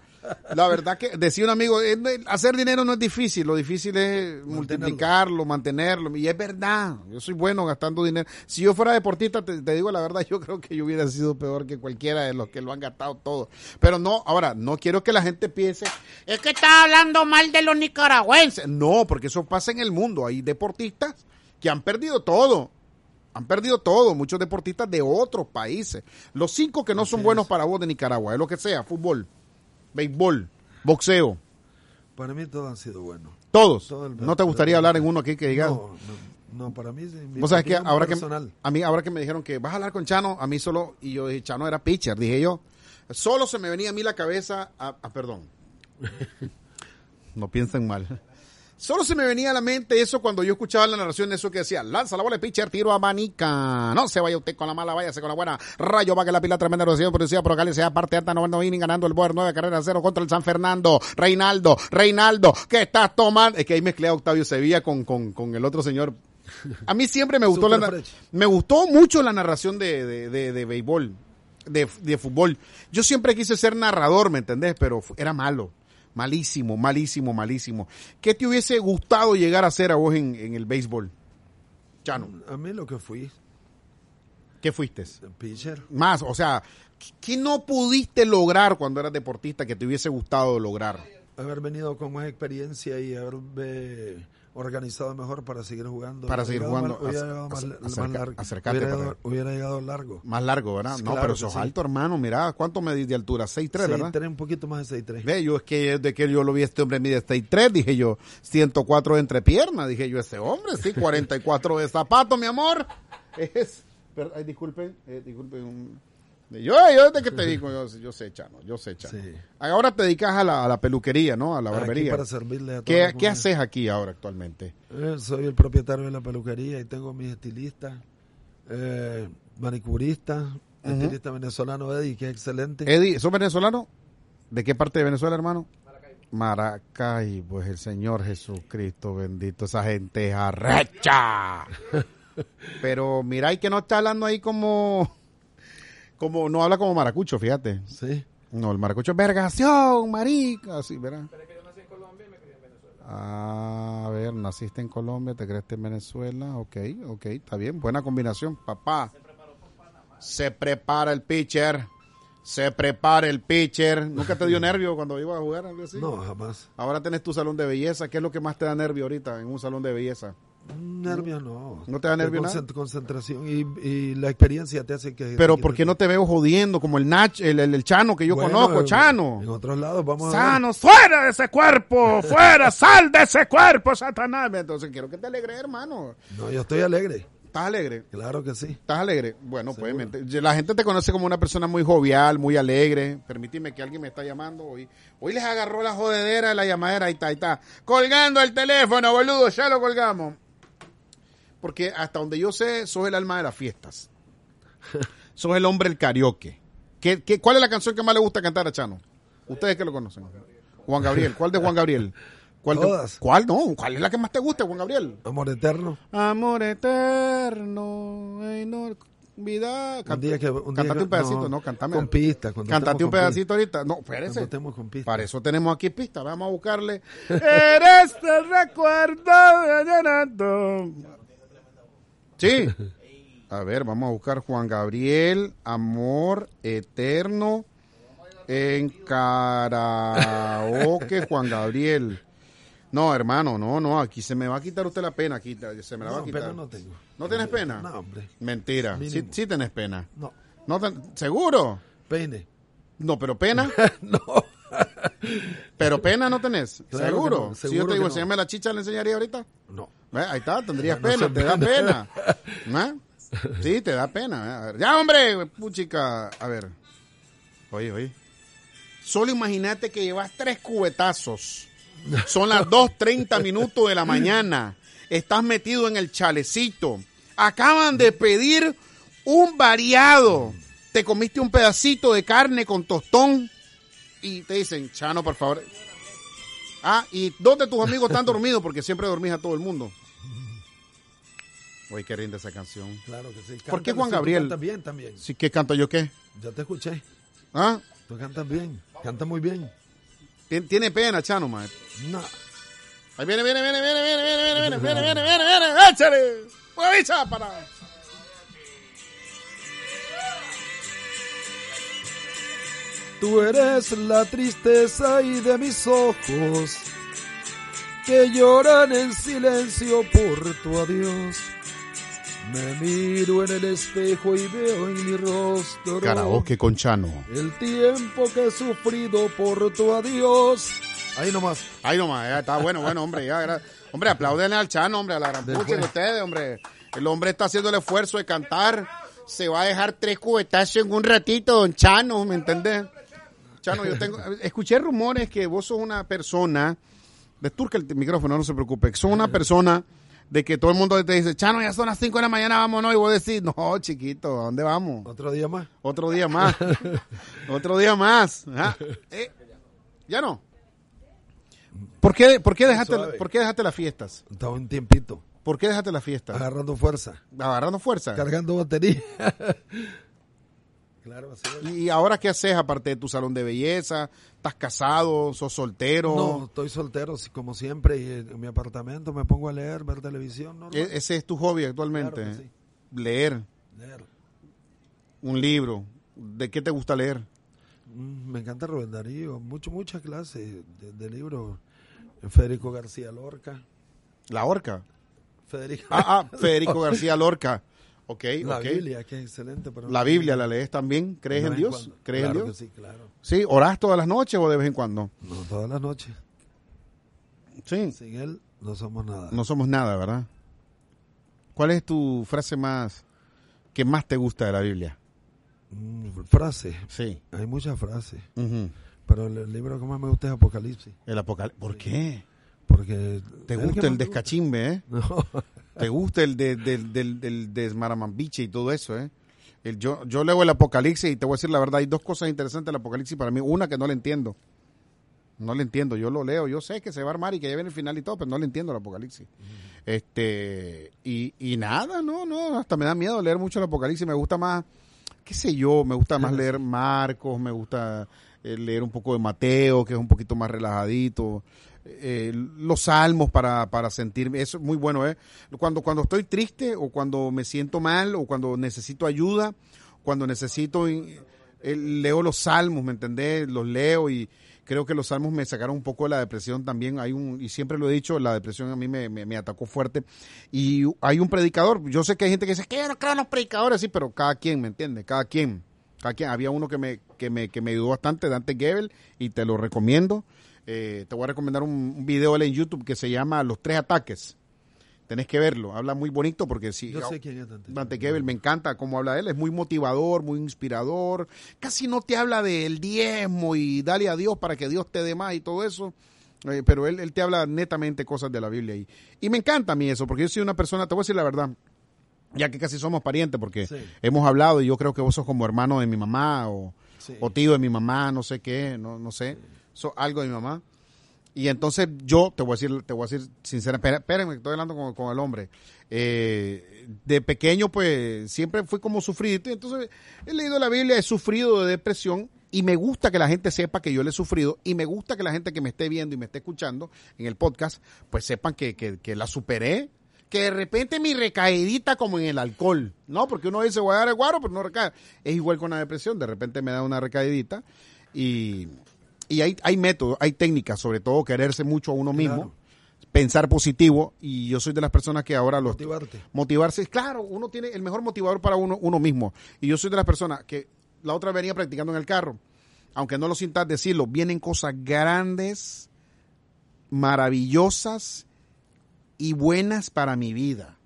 la verdad que decía un amigo, eh, no, hacer dinero no es difícil, lo difícil es multiplicarlo, mantenerlo. Y es verdad, yo soy bueno gastando dinero. Si yo fuera deportista, te, te digo la verdad, yo creo que yo hubiera sido peor que cualquiera de los que lo han gastado todo. Pero no, ahora, no quiero que la gente piense, es que está hablando mal de los nicaragüenses. No, porque eso pasa en el mundo. Hay deportistas que han perdido todo. Han perdido todo, muchos deportistas de otros países. Los cinco que no son buenos para vos de Nicaragua, es lo que sea, fútbol, béisbol, boxeo, Para mí todos han sido buenos. todos. Todo el- ¿No te gustaría hablar en uno aquí que digas? No, no, no, para mí sí, mi Vos que, personal. a mí, ahora que me dijeron que vas a hablar con Chano, a mí solo, y yo dije, Chano era pitcher, dije yo, solo se me venía a mí la cabeza, a, a- perdón, no piensen mal, Solo se me venía a la mente eso cuando yo escuchaba la narración de eso que decía, lanza la bola de pitcher, tiro a manica. No se vaya usted con la mala, váyase con la buena. Rayo va que la pila tremenda rotación producida por Gales, sea parte alta, noveno inning, ganando el Boer, nueve carreras, cero contra el San Fernando. Reinaldo, Reinaldo, ¿qué estás tomando? Es que ahí mezclé a Octavio Sevilla con, con, con el otro señor. A mí siempre me gustó la, me gustó mucho la narración de, de, de, de béisbol, de, de fútbol. Yo siempre quise ser narrador, ¿me entendés? Pero era malo. Malísimo, malísimo, malísimo. ¿Qué te hubiese gustado llegar a hacer a vos en, en el béisbol? Chano, A mí lo que fui, ¿qué fuiste? pitcher. Más, o sea, ¿qué no pudiste lograr cuando eras deportista que te hubiese gustado lograr? haber venido con más experiencia y haberme organizado mejor para seguir jugando. Para seguir jugando. Más, hubiera más, ac- más acerca- largo. acércate hubiera, llegado, hubiera llegado largo. Más largo, ¿verdad? No, Claro pero sos sí. alto, hermano. Mira, ¿cuánto medís de altura? 6'3", ¿verdad? 6'3", un poquito más de 6'3". Ve, yo es que desde que yo lo vi, este hombre mide 6'3", dije yo, 104 entre piernas, dije yo, ese hombre, sí, 44 de zapato, mi amor. Es, pero, ay, disculpen, eh, disculpen. un- yo, yo desde que te digo, yo, yo sé, Chano, yo sé, Chano. Sí. Ahora te dedicas a la, a la peluquería, ¿no? A la Aquí barbería. para servirle a ¿Qué, ¿Qué haces aquí ahora actualmente? Eh, soy el propietario de la peluquería y tengo mis estilistas, eh, manicurista, estilista venezolano Eddie, que es excelente. Eddie, ¿sos venezolano? ¿De qué parte de Venezuela, hermano? Maracay, pues el Señor Jesucristo bendito, esa gente es arrecha. Pero mira, y que no está hablando ahí como, como, no habla como maracucho, fíjate. Sí. No, el maracucho es vergación, marica, así, ¿verdad? Ah, a ver, naciste en Colombia, te creaste en Venezuela, ok, ok, está bien, buena combinación, papá. Se prepara el pitcher, se prepara el pitcher. ¿Nunca te dio nervio cuando ibas a jugar algo así? No, jamás. Ahora tenés tu salón de belleza, ¿qué es lo que más te da nervio ahorita en un salón de belleza? Nervios no. ¿No te da nervio nada? Concent- Concentración y, y la experiencia te hace que... Pero que- ¿por qué no te veo jodiendo como el Nach, el, el, el Chano que yo Bueno, conozco, Chano? En otros lados vamos a ver. Sano, fuera de ese cuerpo, fuera, sal de ese cuerpo, Satanás. Entonces quiero que te alegre, hermano. No, yo estoy alegre. ¿Estás alegre? Claro que sí. ¿Estás alegre? Bueno, pues la gente te conoce como una persona muy jovial, muy alegre. Permíteme que alguien me está llamando hoy. Hoy les agarró la jodedera de la llamadera. Ahí está, ahí está. Colgando el teléfono, boludo. Ya lo colgamos. Porque hasta donde yo sé, sos el alma de las fiestas. sos el hombre del karaoke. ¿Qué, qué, cuál es la canción que más le gusta cantar a Chano? Ustedes que lo conocen. Juan Gabriel. ¿Cuál de Juan Gabriel? ¿Cuál de- Todas. ¿Cuál? No, ¿cuál es la que más te gusta, Juan Gabriel? Amor eterno. Amor eterno, ey, no, vida. Un día que, un día Cántate que- un pedacito, no, cántame. Con pistas. cuando Cántate estemos un con pedacito ahorita. No, espérese. Con pistas. Para eso tenemos aquí pista. Vamos a buscarle. Eres el recuerdo de Leonardo. Sí. A ver, vamos a buscar Juan Gabriel, Amor Eterno, en karaoke, Juan Gabriel. No, hermano, no, no, aquí se me va a quitar usted la pena, aquí se me la va a No, quitar. pena no tengo. ¿No tienes pena? No, hombre. Mentira. Sí, sí tenés pena. No. No ten- ¿Seguro? Peine. No, pero pena. no. Pero pena no tenés. Claro ¿Seguro? no, si yo seguro te digo, no. enséñame la chicha, ¿le enseñaría ahorita? No. Ahí está, tendrías No, pena, te da pena. ¿Eh? Sí, te da pena. Ya, hombre, puchica. A ver. Oye, oye. Solo imagínate que llevas tres cubetazos. Son las 2.30 minutos de la mañana. Estás metido en el chalecito. Acaban de pedir un variado. Te comiste un pedacito de carne con tostón. Y te dicen, Chano, por favor. Ah, y dos de tus amigos están dormidos porque siempre dormís a todo el mundo. Oye, qué linda esa canción. Claro que sí. ¿Por qué Juan Gabriel? cantas bien también. Sí, ¿qué canto yo qué? Ya te escuché. ¿Ah? Tú cantas bien. Cantas muy bien. Tien- Tiene pena, Chano, man. No. Ahí viene, viene, viene, viene, viene, viene, viene, viene, viene, viene, viene, viene, échale. Mueviza para. Tú eres la tristeza y de mis ojos que lloran en silencio por tu adiós. Me miro en el espejo y veo en mi rostro Karaoke con Chano. el tiempo que he sufrido por tu adiós. Ahí nomás. Ay, no, ma, ya está bueno, bueno, hombre, ya era. Hombre, apláudenle al Chano, hombre, a la gran pucha de ustedes, hombre. El hombre está haciendo el esfuerzo de cantar. Se va a dejar tres cubetazos en un ratito, don Chano, ¿me entendés? Chano, yo tengo, escuché rumores que vos sos una persona Desturca el micrófono, no se preocupe. Son una persona de que todo el mundo te dice, Chano, ya son las 5 de la mañana, vámonos. Y vos decís, no, chiquito, ¿a dónde vamos? Otro día más. Otro día más. Otro día más. Ah, eh, ya no. ¿Por qué, por, qué dejaste, Suave. ¿Por qué dejaste las fiestas? Estaba un tiempito. ¿Por qué dejaste las fiestas? Agarrando fuerza. Agarrando fuerza. Cargando batería. Claro, así es. ¿Y ahora qué haces aparte de tu salón de belleza? ¿Estás casado? ¿Sos soltero? No, estoy soltero, como siempre, y en mi apartamento me pongo a leer, ver televisión. E- Ese es tu hobby actualmente. Claro sí. Leer Leer. un libro. ¿De qué te gusta leer? Mm, Me encanta Rubén Darío, mucho, muchas clases de, de libros. Federico García Lorca. La Horca. Federico. Ah, ah, Federico García Lorca. Ok, la. Biblia, que es excelente. La Biblia la lees también. ¿Crees en Dios? ¿Crees Claro en Dios? que sí, claro. Sí, ¿orás todas las noches o de vez en cuando? No, todas las noches. Sí. Sin él no somos nada. No somos nada, ¿verdad? ¿Cuál es tu frase más que más te gusta de la Biblia? Mm, frases. Sí. Hay muchas frases. Pero el, libro que más me gusta es Apocalipsis. El apocalipsis. ¿Por qué? Porque. ¿Te gusta el descachimbe, eh? No. ¿Te gusta el de, del, del, del desmaramambiche y todo eso, eh? El, yo, yo leo el Apocalipsis y te voy a decir la verdad, hay dos cosas interesantes del Apocalipsis para mí. Una que no le entiendo. No le entiendo, yo lo leo, yo sé que se va a armar y que ya viene el final y todo, pero no le entiendo el Apocalipsis. Este, y, y nada, no, no, hasta me da miedo leer mucho el Apocalipsis, me gusta más, qué sé yo, me gusta más leer Marcos, me gusta eh, leer un poco de Mateo, que es un poquito más relajadito, eh, los salmos para, para sentirme, eso es muy bueno, ¿eh? Cuando, cuando estoy triste o cuando me siento mal o cuando necesito ayuda, cuando necesito, eh, leo los salmos, ¿me entendés? Los leo y creo que los salmos me sacaron un poco de la depresión también. Hay un, y siempre lo he dicho, la depresión a mí me, me, atacó fuerte. Y hay un predicador, yo sé que hay gente que dice que yo no creo los predicadores, sí, pero cada quien, ¿me entiende? Cada quien. Cada quien. Había uno que me, que me, que me ayudó bastante, Dante Gebel, y te lo recomiendo. Eh, te voy a recomendar un, un video en YouTube que se llama Los Tres Ataques. Tenés que verlo, habla muy bonito porque si Yo sé quién es Dante. Dante me encanta cómo habla él, es muy motivador, muy inspirador, casi no te habla del diezmo y dale a Dios para que Dios te dé más y todo eso, eh, pero él, él te habla netamente cosas de la Biblia y, y me encanta a mí eso, porque yo soy una persona, te voy a decir la verdad, ya que casi somos parientes, porque Sí. hemos hablado y yo creo que vos sos como hermano de mi mamá o, Sí. o tío de mi mamá, no sé qué, no, no sé, algo de mi mamá. Y entonces yo te voy a decir, te voy a decir sinceramente, espérenme, estoy hablando con, con el hombre. Eh, de pequeño, pues, siempre fui como sufrido. Entonces he leído la Biblia, he sufrido de depresión y me gusta que la gente sepa que yo le he sufrido y me gusta que la gente que me esté viendo y me esté escuchando en el podcast, pues sepan que, que, que la superé. Que de repente mi recaidita como en el alcohol, ¿no? Porque uno dice voy a dar el guaro, pero no recae. Es igual con la depresión, de repente me da una recaidita y, y hay, hay métodos, hay técnicas, sobre todo quererse mucho a uno mismo, Claro. pensar positivo y yo soy de las personas que ahora los Motivarte. motivarse, claro, uno tiene el mejor motivador para uno uno mismo y yo soy de las personas que la otra venía practicando en el carro, aunque no lo sientas decirlo, vienen cosas grandes, maravillosas y buenas para mi vida.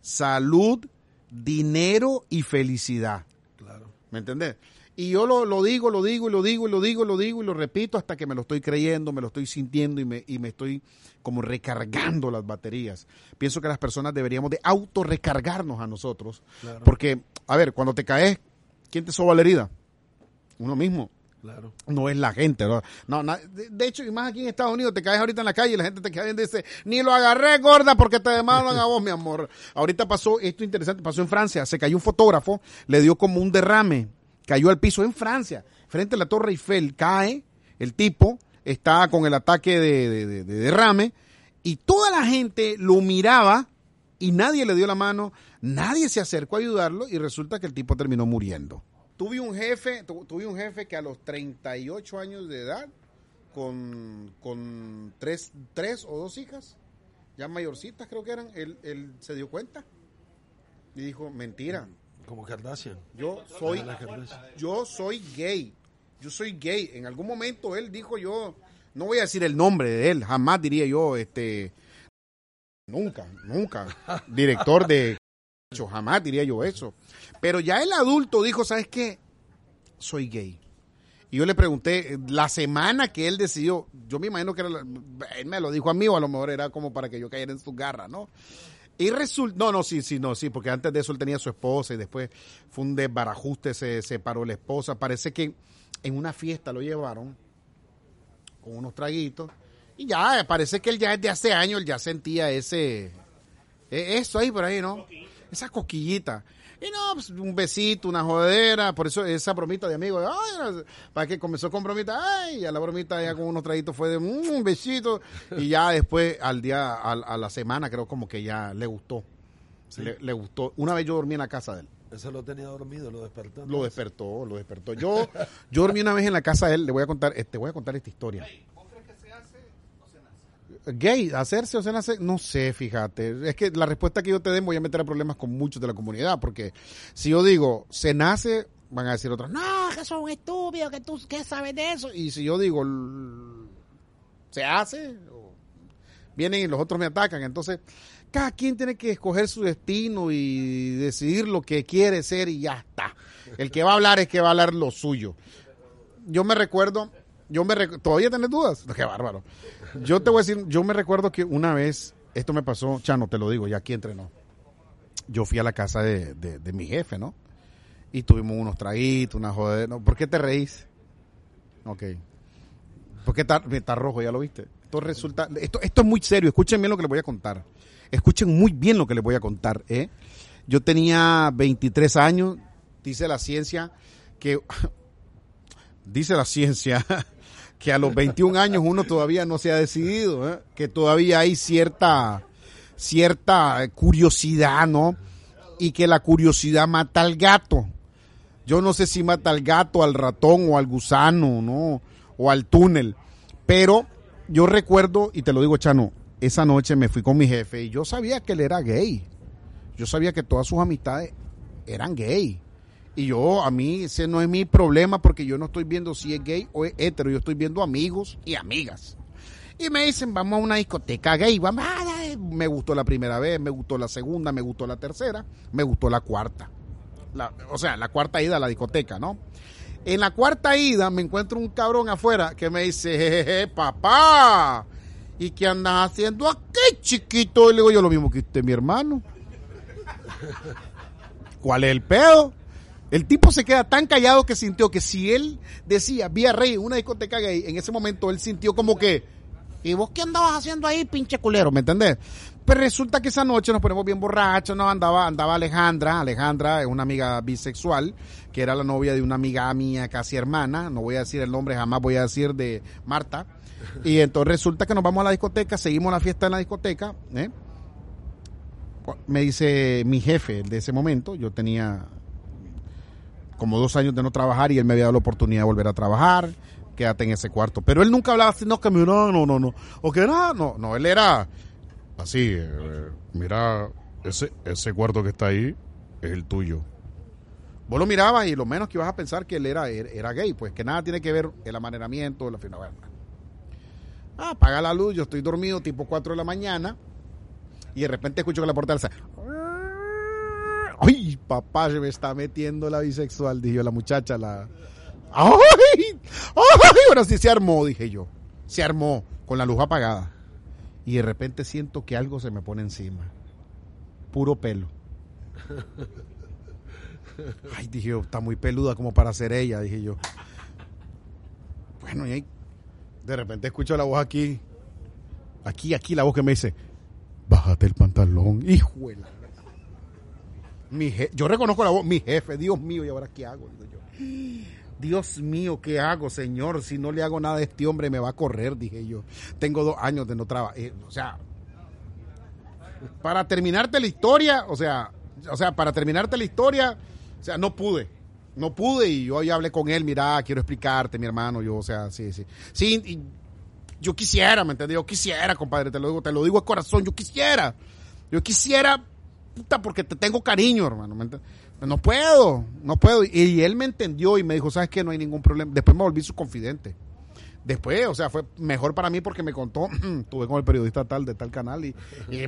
Salud, dinero y felicidad. Claro. ¿Me entendés? Y yo lo, lo digo, lo digo, y lo digo, y lo digo, y lo digo, y lo repito hasta que me lo estoy creyendo, me lo estoy sintiendo y me, y me estoy como recargando las baterías. Pienso que las personas deberíamos de autorrecargarnos a nosotros. Claro. Porque, a ver, cuando te caes, ¿quién te soba la herida? Uno mismo. Claro. No es la gente, ¿no? no de, de hecho, y más aquí en Estados Unidos, te caes ahorita en la calle y la gente te cae y dice, ni lo agarré gorda porque te demandan a vos, mi amor. Ahorita pasó, esto interesante, pasó en Francia, se cayó un fotógrafo, le dio como un derrame, cayó al piso en Francia, frente a la Torre Eiffel, cae, el tipo está con el ataque de, de- de- de derrame y toda la gente lo miraba y nadie le dio la mano, nadie se acercó a ayudarlo y resulta que el tipo terminó muriendo. Tuve un jefe, tu- tuve un jefe que a los 38 años de edad, con, con tres, tres o dos hijas, ya mayorcitas creo que eran, él, él se dio cuenta y dijo, mentira, Como Kardashian. yo soy, Kardashian. yo soy gay, yo soy gay. En algún momento él dijo yo, no voy a decir el nombre de él, jamás diría yo, este, nunca, nunca, director de, jamás diría yo eso. Pero ya el adulto dijo, ¿sabes qué? Soy gay. Y yo le pregunté, la semana que él decidió, yo me imagino que era, él me lo dijo a mí o a lo mejor era como para que yo cayera en su garra, ¿no? Y resulta, no, no, sí, sí, no, sí, porque antes de eso él tenía su esposa y después fue un desbarajuste, se separó la esposa. Parece que en una fiesta lo llevaron con unos traguitos y ya, parece que él ya desde hace años ya sentía ese, e, eso ahí por ahí, ¿no? Esa coquillita. Y no, pues, un besito, una jodera, por eso esa bromita de amigo, ay, para que comenzó con bromita, ay, ya la bromita ya con unos traguitos fue de mm, un besito, y ya después al día, a, la semana creo como que ya le gustó, le, gustó. Una vez yo dormí en la casa de él. Eso lo tenía dormido, lo despertó. Lo despertó, lo despertó. Yo, yo dormí una vez en la casa de él, le voy a contar, te este, voy a contar esta historia gay, hacerse o se nace, no sé, fíjate. Es que la respuesta que yo te den voy a meter a problemas con muchos de la comunidad, porque si yo digo, se nace, van a decir otros, no, que son estúpidos, que tú, ¿qué sabes de eso? Y si yo digo, se hace, vienen y los otros me atacan. Entonces, cada quien tiene que escoger su destino y decidir lo que quiere ser y ya está. El que va a hablar es que va a hablar lo suyo. Yo me recuerdo, yo me todavía tenés dudas, qué bárbaro. Yo te voy a decir, yo me recuerdo que una vez, esto me pasó, Chano, te lo digo, ya aquí entrenó. Yo fui a la casa de, mi jefe, ¿no? Y tuvimos unos traguitos, una joder. ¿Por qué te reís? Ok. ¿Por qué está, rojo? ¿Ya lo viste? Esto resulta, esto, esto es muy serio, escuchen bien lo que les voy a contar. Escuchen muy bien lo que les voy a contar, ¿eh? Yo tenía 23 años, dice la ciencia que, dice la ciencia que a los 21 años uno todavía no se ha decidido, ¿eh? que todavía hay cierta, cierta curiosidad, ¿no? Y que la curiosidad mata al gato. Yo no sé si mata al gato, al ratón o al gusano, ¿no? O al túnel. Pero yo recuerdo, y te lo digo, Chano, esa noche me fui con mi jefe y yo sabía que él era gay. Yo sabía que todas sus amistades eran gay. Y yo, a mí, ese no es mi problema porque yo no estoy viendo si es gay o es hetero, yo estoy viendo amigos y amigas. Y me dicen, vamos a una discoteca gay, vamos, me gustó la primera vez, me gustó la segunda, me gustó la tercera, me gustó la cuarta. o sea, la cuarta ida a la discoteca, ¿no? En la cuarta ida me encuentro un cabrón afuera que me dice, jejeje, papá, ¿y qué andas haciendo aquí, chiquito? Y le digo yo lo mismo que usted, mi hermano. ¿Cuál es el pedo? El tipo se queda tan callado que sintió que si él decía vía rey una discoteca gay, en ese momento él sintió como que, ¿y vos qué andabas haciendo ahí, pinche culero? ¿Me entendés? Pero resulta que esa noche nos ponemos bien borrachos. Andaba, andaba Alejandra, Alejandra es una amiga bisexual, que era la novia de una amiga mía, casi hermana, no voy a decir el nombre, jamás voy a decir de Marta. Y entonces resulta que nos vamos a la discoteca, seguimos la fiesta en la discoteca, ¿eh? Me dice mi jefe de ese momento, yo tenía como dos años de no trabajar y él me había dado la oportunidad de volver a trabajar, quédate en ese cuarto. Pero él nunca hablaba así, no, que no, no, no, no, o que no, no, no, él era así, eh, mira, ese, ese cuarto que está ahí es el tuyo. Vos lo mirabas y lo menos que ibas a pensar que él era, era gay, pues que nada tiene que ver el amaneramiento, la final. Ah, apaga la luz, yo estoy dormido tipo 4 de la mañana y de repente escucho que la puerta ¡Ay, papá, se me está metiendo la bisexual! Dije la muchacha, la... ¡Ay! ¡Ay! Ahora sí se armó, dije yo. Se armó con la luz apagada. Y de repente siento que algo se me pone encima. Puro pelo. Ay, dije yo, está muy peluda como para ser ella, dije yo. Bueno, y ahí de repente escucho la voz aquí. Aquí, aquí, la voz que me dice, bájate el pantalón, hijuela mi yo reconozco la voz, mi jefe, Dios mío, ¿y ahora qué hago? Dios mío, ¿qué hago, señor? Si no le hago nada a este hombre, me va a correr, dije yo. Tengo dos años de no trabajar. Eh, o sea, para terminarte la historia, o sea, o sea, para terminarte la historia, o sea, no pude. No pude y yo hoy hablé con él, mira, quiero explicarte, mi hermano, yo, o sea, sí, sí. Sí, yo quisiera, ¿me entiendes? Yo quisiera, compadre, te lo digo, te lo digo de corazón, yo quisiera. Yo quisiera porque te tengo cariño, hermano. No puedo, no puedo. Y, él me entendió y me dijo, ¿sabes qué? No hay ningún problema. Después me volví su confidente. Después, o sea, fue mejor para mí porque me contó, estuve con el periodista tal de tal canal y,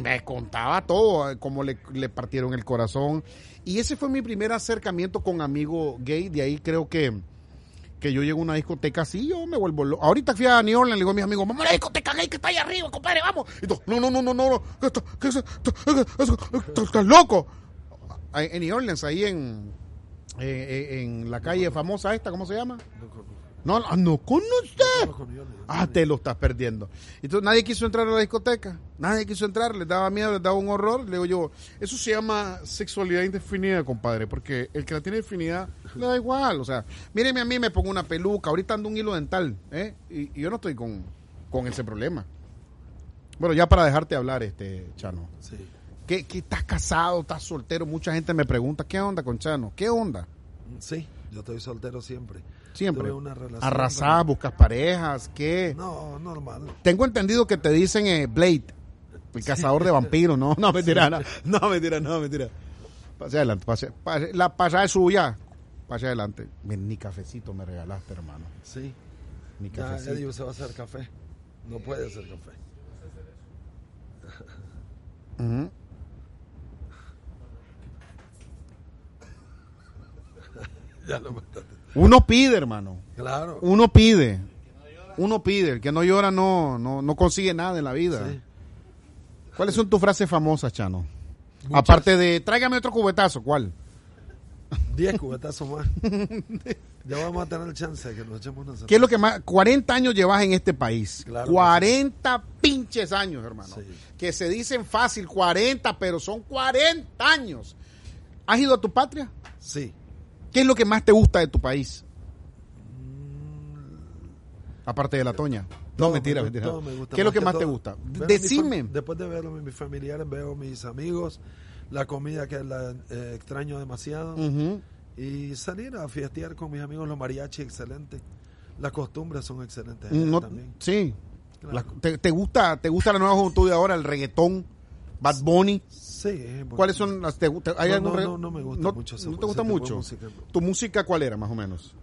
me contaba todo, cómo le, le, partieron el corazón. Y ese fue mi primer acercamiento con amigo gay. De ahí creo que, que yo llego a una discoteca así, yo me vuelvo loco. Ahorita fui a New Orleans, le digo a mis amigos, vamos a la discoteca gay que está ahí arriba, compadre, vamos. Y no, no, no, no, no. ¿Estás loco? En New Orleans, ahí en, eh, eh, en la calle famosa esta, ¿cómo se llama? No, no yo, ni- Ah, te lo estás perdiendo. Entonces nadie quiso entrar a la discoteca. Nadie quiso entrar, les daba miedo, les daba un horror. Le digo yo, eso se llama sexualidad indefinida, compadre, porque el que la tiene definida le da igual. O sea, míreme a mí, me pongo una peluca, ahorita ando un hilo dental, ¿eh? Y, y yo no estoy con, con ese problema. Bueno, ya para dejarte hablar, este Chano. Sí. ¿Qué, qué estás casado, estás soltero? Mucha gente me pregunta, ¿qué onda con Chano? ¿Qué onda? Sí, yo estoy soltero siempre. Siempre. Una Arrasás, buscas parejas, ¿qué? No, normal. Tengo entendido que te dicen eh, Blade, el cazador de vampiros. No, no, mentira, no, no, mentira, no, mentira. Pase adelante, pase, pase- la pasada es suya. Pase adelante. Ni cafecito me regalaste, hermano. Sí. Ni Ya, cafecito. Eddie, usted va a hacer café. No puede hacer café. Ya lo mataste. Uno pide, hermano. Claro. Uno pide. Uno pide. El que no llora no, no, no consigue nada en la vida. Sí. ¿Cuáles son tus frases famosas, Chano? Muchas. Aparte de, tráigame otro cubetazo, ¿cuál? 10 cubetazos más. ya vamos a tener chance de que nos echemos una ¿Qué es lo que más? 40 años llevas en este país. Claro que 40 pinches años, hermano. Sí. Que se dicen fácil, 40, pero son 40 años. ¿Has ido a tu patria? Sí. ¿Qué es lo que más te gusta de tu país? Aparte de la Toña. No, Todo mentira, me mentira. todo me gusta ¿Qué es lo que más todo. te gusta? Mi Decime. Después de ver a mis familiares, veo a mis amigos, la comida que la eh, extraño demasiado. Y salir a fiestear con mis amigos, los mariachi, excelente. Las costumbres son excelentes. No- también. sí. Claro. La- te, te gusta, ¿Te gusta la nueva juventud de ahora? El reggaetón, Bad Bunny. Sí. ¿Cuáles son las? Te, gusta- hay No, algún no, re- no, no me gusta no- mucho ¿No te gusta mucho? música. ¿Tu música cuál era, más o menos?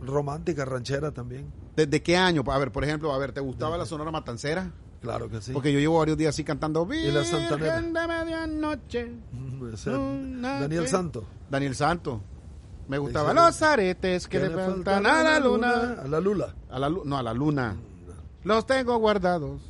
Romántica, ranchera también. ¿Desde qué año? A ver, por ejemplo, a ver, ¿te gustaba la Sonora Matancera? Claro que sí. Porque yo llevo varios días así cantando Y la Santanera. Virgen de medianoche. Mm, Luna Daniel Santo. Daniel Santo. Me gustaba los aretes que le faltan a la luna. A la luna. A la lu- no, a la luna. Los tengo guardados.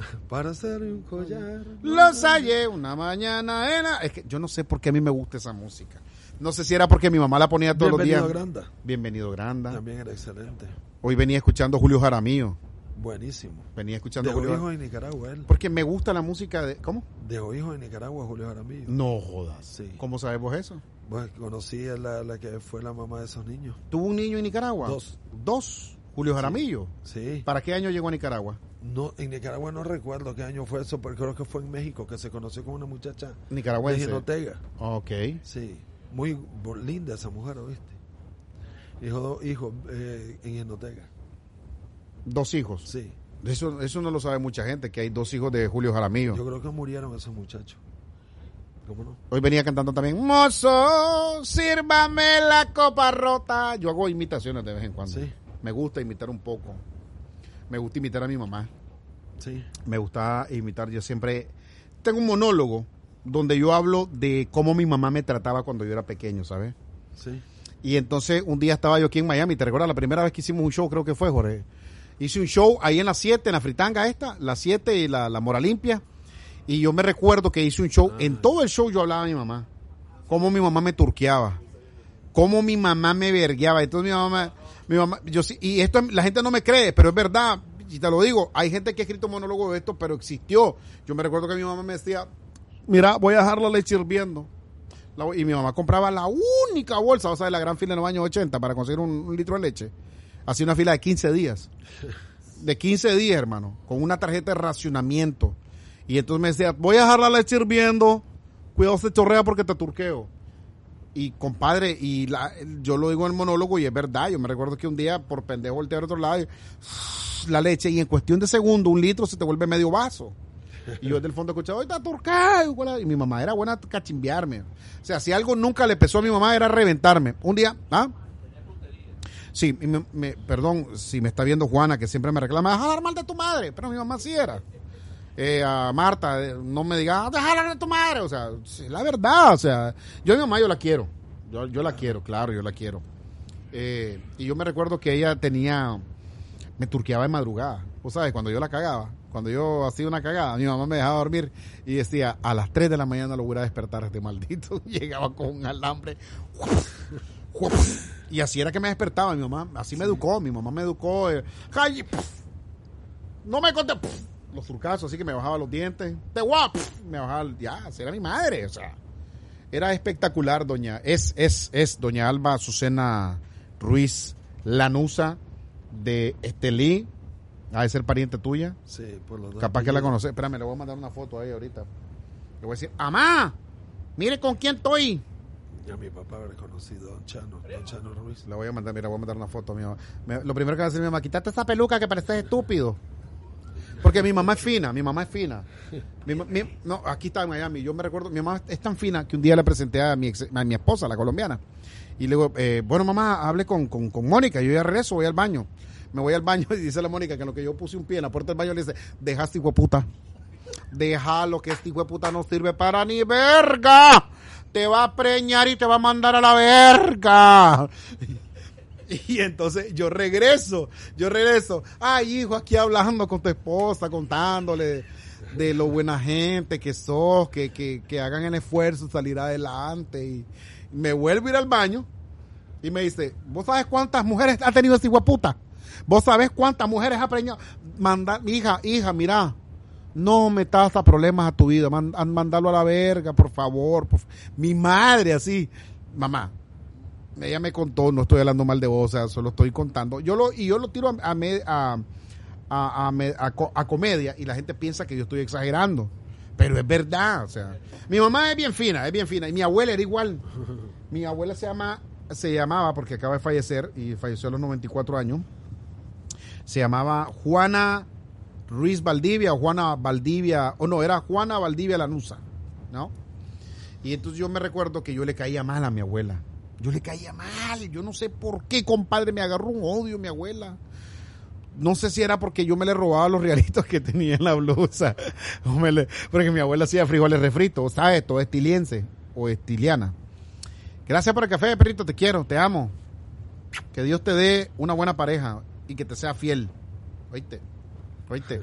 Para hacer un collar. Los hallé una mañana en la... Es que yo no sé por qué a mí me gusta esa música. No sé si era porque mi mamá la ponía todos Bienvenido los días. Granda. Bienvenido Granda. También era excelente. Hoy venía escuchando Julio Jaramillo. Buenísimo. Venía escuchando Dejó Julio hijo en Nicaragua él. Porque me gusta la música de... ¿Cómo? Dejó hijo en Nicaragua Julio Jaramillo. No jodas. Sí. ¿Cómo sabemos eso? Pues conocí a la, la que fue la mamá de esos niños. ¿Tuvo un niño en Nicaragua? Dos. Dos. Julio Jaramillo. Sí. ¿Para qué año llegó a Nicaragua? No, en Nicaragua no recuerdo qué año fue eso, pero creo que fue en México que se conoció con una muchacha de Nicaragüense. Jinotega. Ok. Sí. Muy linda esa mujer, ¿oíste? Hijo, hijo eh, en Jinotega. Dos hijos. Sí. Eso, eso no lo sabe mucha gente, que hay dos hijos de Julio Jaramillo. Yo creo que murieron esos muchachos. ¿Cómo no? Hoy venía cantando también, mozo, sírvame la copa rota. Yo hago imitaciones de vez en cuando. Sí. Me gusta imitar un poco. Me gusta imitar a mi mamá. Sí. Me gusta imitar, yo siempre... Tengo un monólogo donde yo hablo de cómo mi mamá me trataba cuando yo era pequeño, ¿sabes? Sí. Y entonces un día estaba yo aquí en Miami, ¿te recuerdas? La primera vez que hicimos un show, creo que fue, Jorge. Hice un show ahí en la 7, en la fritanga esta, la 7 y la, la Mora Limpia. Y yo me recuerdo que hice un show, en todo el show yo hablaba a mi mamá. Cómo mi mamá me turqueaba. Cómo mi mamá me vergueaba. Entonces mi mamá, mi mamá, yo y esto la gente no me cree, pero es verdad. Y te lo digo, hay gente que ha escrito monólogo de esto, pero existió. Yo me recuerdo que mi mamá me decía, mira, voy a dejar la leche hirviendo. Y mi mamá compraba la única bolsa, o sea, de la gran fila en los años 80 para conseguir un, un litro de leche. Hacía una fila de 15 días. De 15 días, hermano, con una tarjeta de racionamiento. Y entonces me decía, voy a dejar la leche hirviendo, cuidado se chorrea porque te turqueo. Y compadre, y la- yo lo digo en el monólogo y es verdad, yo me recuerdo que un día por pendejo volteé al otro lado y la leche y en cuestión de segundo un litro se te vuelve medio vaso. Y yo desde el fondo escuchaba, ¡ay, está turcado! Y mi mamá era buena cachimbearme. O sea, si algo nunca le pesó a mi mamá era reventarme. Un día, ¿ah? Sí, me- me- perdón si me está viendo Juana, que siempre me reclama, deja hablar mal de tu madre, pero mi mamá sí era. Eh, a Marta, eh, no me diga, "Ah, deja hablar de tu madre, o sea, la verdad, o sea, yo a mi mamá yo la quiero, yo, yo la quiero, claro, yo la quiero. Eh, y yo me recuerdo que ella tenía, me turqueaba de madrugada. Vos sabes, cuando yo la cagaba, cuando yo hacía una cagada, mi mamá me dejaba dormir y decía, a las 3 de la mañana lo voy a despertar este maldito. Llegaba con un alambre. Y así era que me despertaba mi mamá. Así me educó, mi mamá me educó. Eh, no me conté. Los turcazos, así que me bajaba los dientes. Te guap, me bajaba. Ya, era mi madre. O sea, era espectacular, doña. Es, es, es doña Alba Azucena Ruiz Lanusa de Estelí. Ha de ser pariente tuya. Sí, por los dos. Capaz que la conoce. Espérame, le voy a mandar una foto ahí ahorita. Le voy a decir, ¡Amá! Mire con quién estoy. Ya mi papá haber conocido a Don Chano, Don Chano Ruiz. Le voy a mandar, mira, voy a mandar una foto a mi mamá. Me- lo primero que va a decir mi mamá, quítate esa peluca que pareces estúpido. Porque mi mamá es fina, mi mamá es fina. No, aquí está en Miami. Yo me recuerdo, mi mamá es tan fina que un día le presenté a mi, ex- a mi esposa, la colombiana. Y le digo, eh, bueno, mamá, hable con, con, con Mónica. Yo ya regreso, voy al baño. Me voy al baño y dice la Mónica que en lo que yo puse un pie en la puerta del baño le dice, dejaste hijo de puta. Déjalo que este hijo puta no sirve para ni verga. Te va a preñar y te va a mandar a la verga. Y entonces yo regreso, yo regreso. Ay, hijo, aquí hablando con tu esposa, contándole de, lo buena gente que sos, que, que, que hagan el esfuerzo de salir adelante. Y me vuelvo a ir al baño y me dice, ¿vos sabes cuántas mujeres ha tenido ese puta? ¿Vos sabés cuántas mujeres ha preñado? Manda, hija, hija, mira, no metas a problemas a tu vida, mandalo a la verga, por favor. Mi madre, así, mamá, ella me contó, no estoy hablando mal de vos, o sea, solo estoy contando. Yo lo, y yo lo tiro a, a, a, a comedia y la gente piensa que yo estoy exagerando. Pero es verdad, o sea. Mi mamá es bien fina, es bien fina. Y mi abuela era igual. Mi abuela se llama, se llamaba, porque acaba de fallecer, y falleció a los 94 años. Se llamaba Juana Ruiz Valdivia o Juana Valdivia, o no, era Juana Valdivia Lanusa, ¿no? Y entonces yo me recuerdo que yo le caía mal a mi abuela. Yo le caía mal. Yo no sé por qué, compadre, me agarró un odio mi abuela. No sé si era porque yo me le robaba los realitos que tenía en la blusa. O porque mi abuela hacía frijoles refritos, ¿sabes? Todo estiliense o estiliana. Gracias por el café, perrito. Te quiero, te amo. Que Dios te dé una buena pareja y que te sea fiel. Oíste, oíste.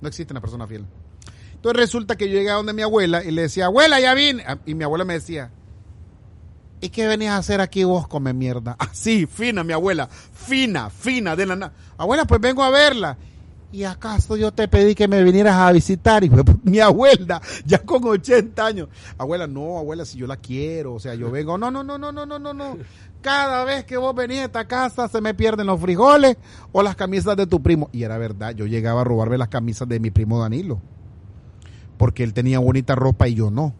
No existe una persona fiel. Entonces resulta que yo llegué a donde mi abuela y le decía, abuela, ya vine. Ah, Y mi abuela me decía, ¿Y qué venís a hacer aquí vos, come mierda? Así, fina, mi abuela. Fina, fina, de la nada. Abuela, pues vengo a verla. ¿Y acaso yo te pedí que me vinieras a visitar? Y pues, mi abuela, ya con 80 años. Abuela, no, abuela, si yo la quiero. O sea, yo vengo. No, no, no, no, no, no, no, no. Cada vez que vos venís a esta casa se me pierden los frijoles o las camisas de tu primo. Y era verdad, yo llegaba a robarme las camisas de mi primo Danilo. Porque él tenía bonita ropa y yo no.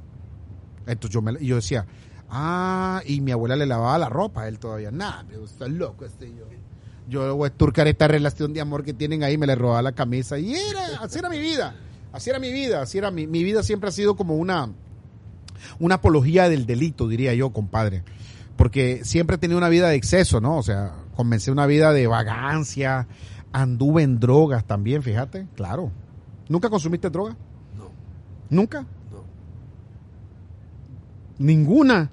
Entonces yo, me, yo decía, ah, y mi abuela le lavaba la ropa a él todavía. Nah, me gusta loco este yo. Yo voy a turcar esta relación de amor que tienen ahí, me le robaba la camisa. Y era, así era mi vida. Así era mi vida. Así era mi, mi vida siempre ha sido como una, una apología del delito, diría yo, compadre. Porque siempre he tenido una vida de exceso, ¿no? O sea, comencé una vida de vagancia, anduve en drogas también, fíjate, claro. ¿Nunca consumiste droga? No, ¿Nunca? no. Ninguna.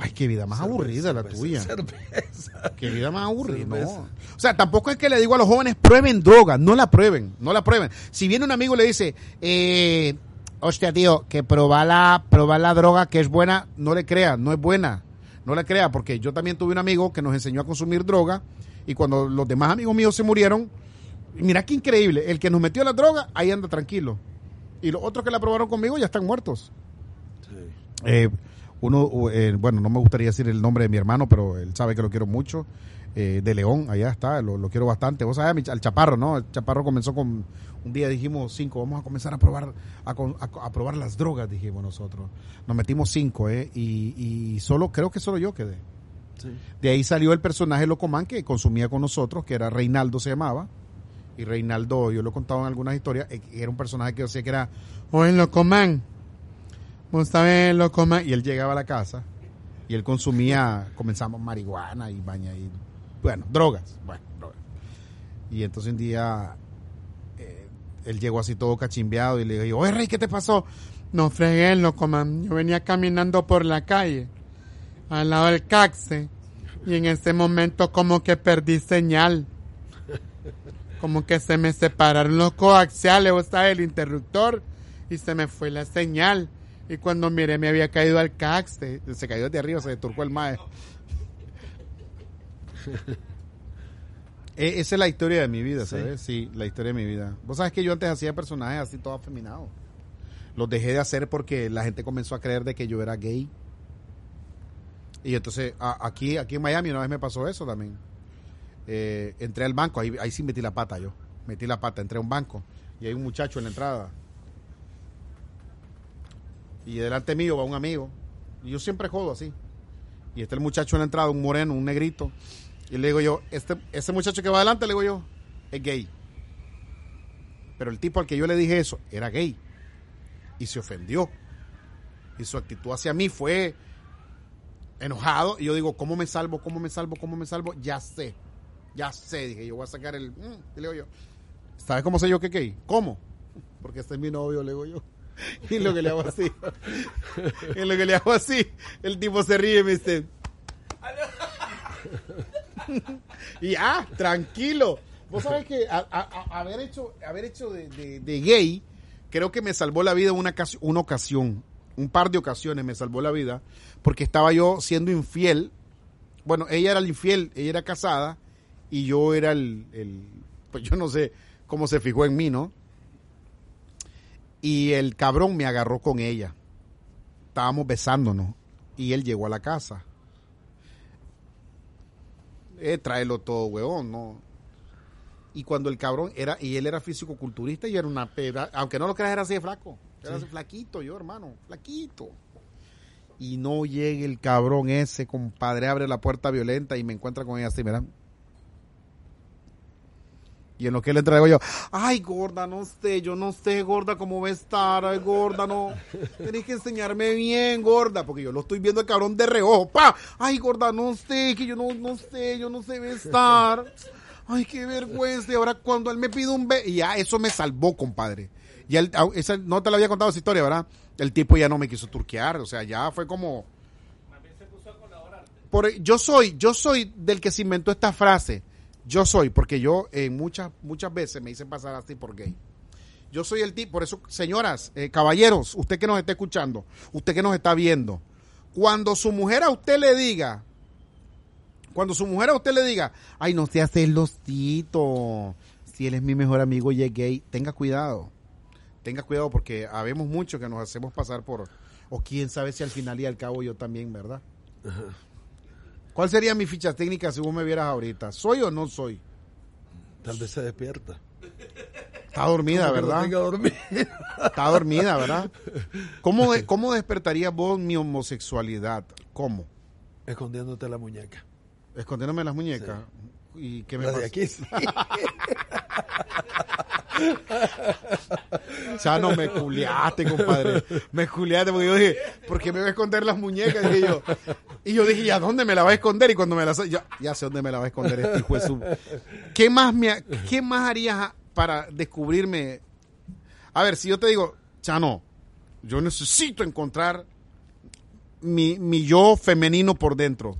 Ay, qué vida más cerveza, aburrida la cerveza, tuya. Cerveza. Qué vida más aburrida. No. O sea, tampoco es que le digo a los jóvenes, prueben droga. No la prueben, no la prueben. Si viene un amigo y le dice, eh, hostia, tío, que probar la, probar la droga que es buena, no le crea, no es buena. No le crea, porque yo también tuve un amigo que nos enseñó a consumir droga y cuando los demás amigos míos se murieron, mira qué increíble, el que nos metió la droga, ahí anda tranquilo. Y los otros que la probaron conmigo ya están muertos. Sí. Eh, uno, eh, bueno, no me gustaría decir el nombre de mi hermano, pero él sabe que lo quiero mucho. Eh, de León, allá está, lo, lo quiero bastante. Vos sabés, al Chaparro, ¿no? El Chaparro comenzó con, un día dijimos cinco, vamos a comenzar a probar, a, con- a, a probar las drogas, dijimos nosotros. Nos metimos cinco, ¿eh? Y, y solo, creo que solo yo quedé. Sí. De ahí salió el personaje Locomán que consumía con nosotros, que era Reinaldo se llamaba. Y Reinaldo, yo lo he contado en algunas historias, eh, era un personaje que yo decía que era, oye Locomán, vos sabés Locomán. Y él llegaba a la casa y él consumía, comenzamos marihuana y baña y, bueno, drogas, bueno, drogas. Y entonces un día eh, él llegó así todo cachimbeado y le digo, oye Rey, ¿qué te pasó? No fregué, Locomán, yo venía caminando por la calle, al lado del caxe, Y en ese momento como que perdí señal. Como que se me separaron los coaxiales, o sea, el interruptor, y se me fue la señal. Y cuando miré me había caído al cax, se, cayó de arriba, se deturcó el mae. E, esa es la historia de mi vida, ¿sabes? Sí. la historia de mi vida. Vos sabes que yo antes hacía personajes así todo afeminados. Los dejé de hacer porque la gente comenzó a creer de que yo era gay. Y entonces aquí, aquí en Miami una vez me pasó eso también. Eh, entré al banco, ahí, ahí sí metí la pata yo. Metí la pata, entré a un banco y hay un muchacho en la entrada. Y delante mío va un amigo. Y yo siempre jodo así. Y está el muchacho en la entrada, un moreno, un negrito. Y le digo yo, este, ese muchacho que va adelante, le digo yo, es gay. Pero el tipo al que yo le dije eso era gay. Y se ofendió. Y su actitud hacia mí fue enojado. Y yo digo, ¿cómo me salvo? ¿Cómo me salvo? ¿Cómo me salvo? Ya sé. Ya sé. Dije, yo voy a sacar el... Mm", le digo yo, ¿sabes cómo sé yo que es gay? ¿Cómo? Porque este es mi novio, le digo yo. Y lo que le hago así. y lo que le hago así. El tipo se ríe y me dice... y ah, tranquilo. Vos sabés que haber hecho, haber hecho de, gay, creo que me salvó la vida una, una ocasión, un par de ocasiones me salvó la vida, porque estaba yo siendo infiel. Bueno, ella era el infiel, ella era casada, y yo era el, el pues yo no sé cómo se fijó en mí, ¿no? Y el cabrón me agarró con ella. Estábamos besándonos, y él llegó a la casa eh, tráelo todo, huevón, no. Y cuando el cabrón era, y él era físico-culturista y era una peda, aunque no lo creas, era así de flaco. Era así flaquito yo, hermano, flaquito. Y no llegue el cabrón ese, compadre, abre la puerta violenta y me encuentra con ella así, ¿verdad? Y en lo que le traigo yo, ay, gorda, no sé, yo no sé, gorda, cómo va a estar, ay, gorda, no. Tenés que enseñarme bien, gorda, porque yo lo estoy viendo el cabrón de reojo, pa. Ay, gorda, no sé, que yo no, no sé, yo no sé va a estar. Ay, qué vergüenza. Y ahora cuando él me pide un beso, y ya eso me salvó, compadre. Y él, esa, no te lo había contado esa historia, ¿verdad? El tipo ya no me quiso turquear, o sea, ya fue como... Por, yo soy, yo soy del que se inventó esta frase yo soy, porque yo eh, muchas, muchas veces me dicen pasar así por gay. Yo soy el tipo, por eso, señoras, eh, caballeros, usted que nos está escuchando, usted que nos está viendo, cuando su mujer a usted le diga, cuando su mujer a usted le diga, ay, no se hace losito, si él es mi mejor amigo y es gay, tenga cuidado, tenga cuidado porque habemos mucho que nos hacemos pasar por, o quién sabe si al final y al cabo yo también, ¿verdad? ¿Cuál sería mi ficha técnica si vos me vieras ahorita? ¿Soy o no soy? Tal vez se despierta. Está dormida, ¿verdad? Está dormida, ¿verdad? ¿Cómo, ¿Cómo despertarías vos mi homosexualidad? ¿Cómo? Escondiéndote la muñeca. Escondiéndome las muñecas. ¿Y qué me pasa? aquí sí. ya me culiaste, compadre. Me culiaste porque yo dije, ¿por qué me voy a esconder las muñecas? Y yo, y yo dije, ¿y a dónde me la va a esconder? Y cuando me la yo, ya sé dónde me la va a esconder este hijo de su... ¿Qué más, me, ¿Qué más harías para descubrirme? A ver, si yo te digo, Chano, yo necesito encontrar mi, mi yo femenino por dentro.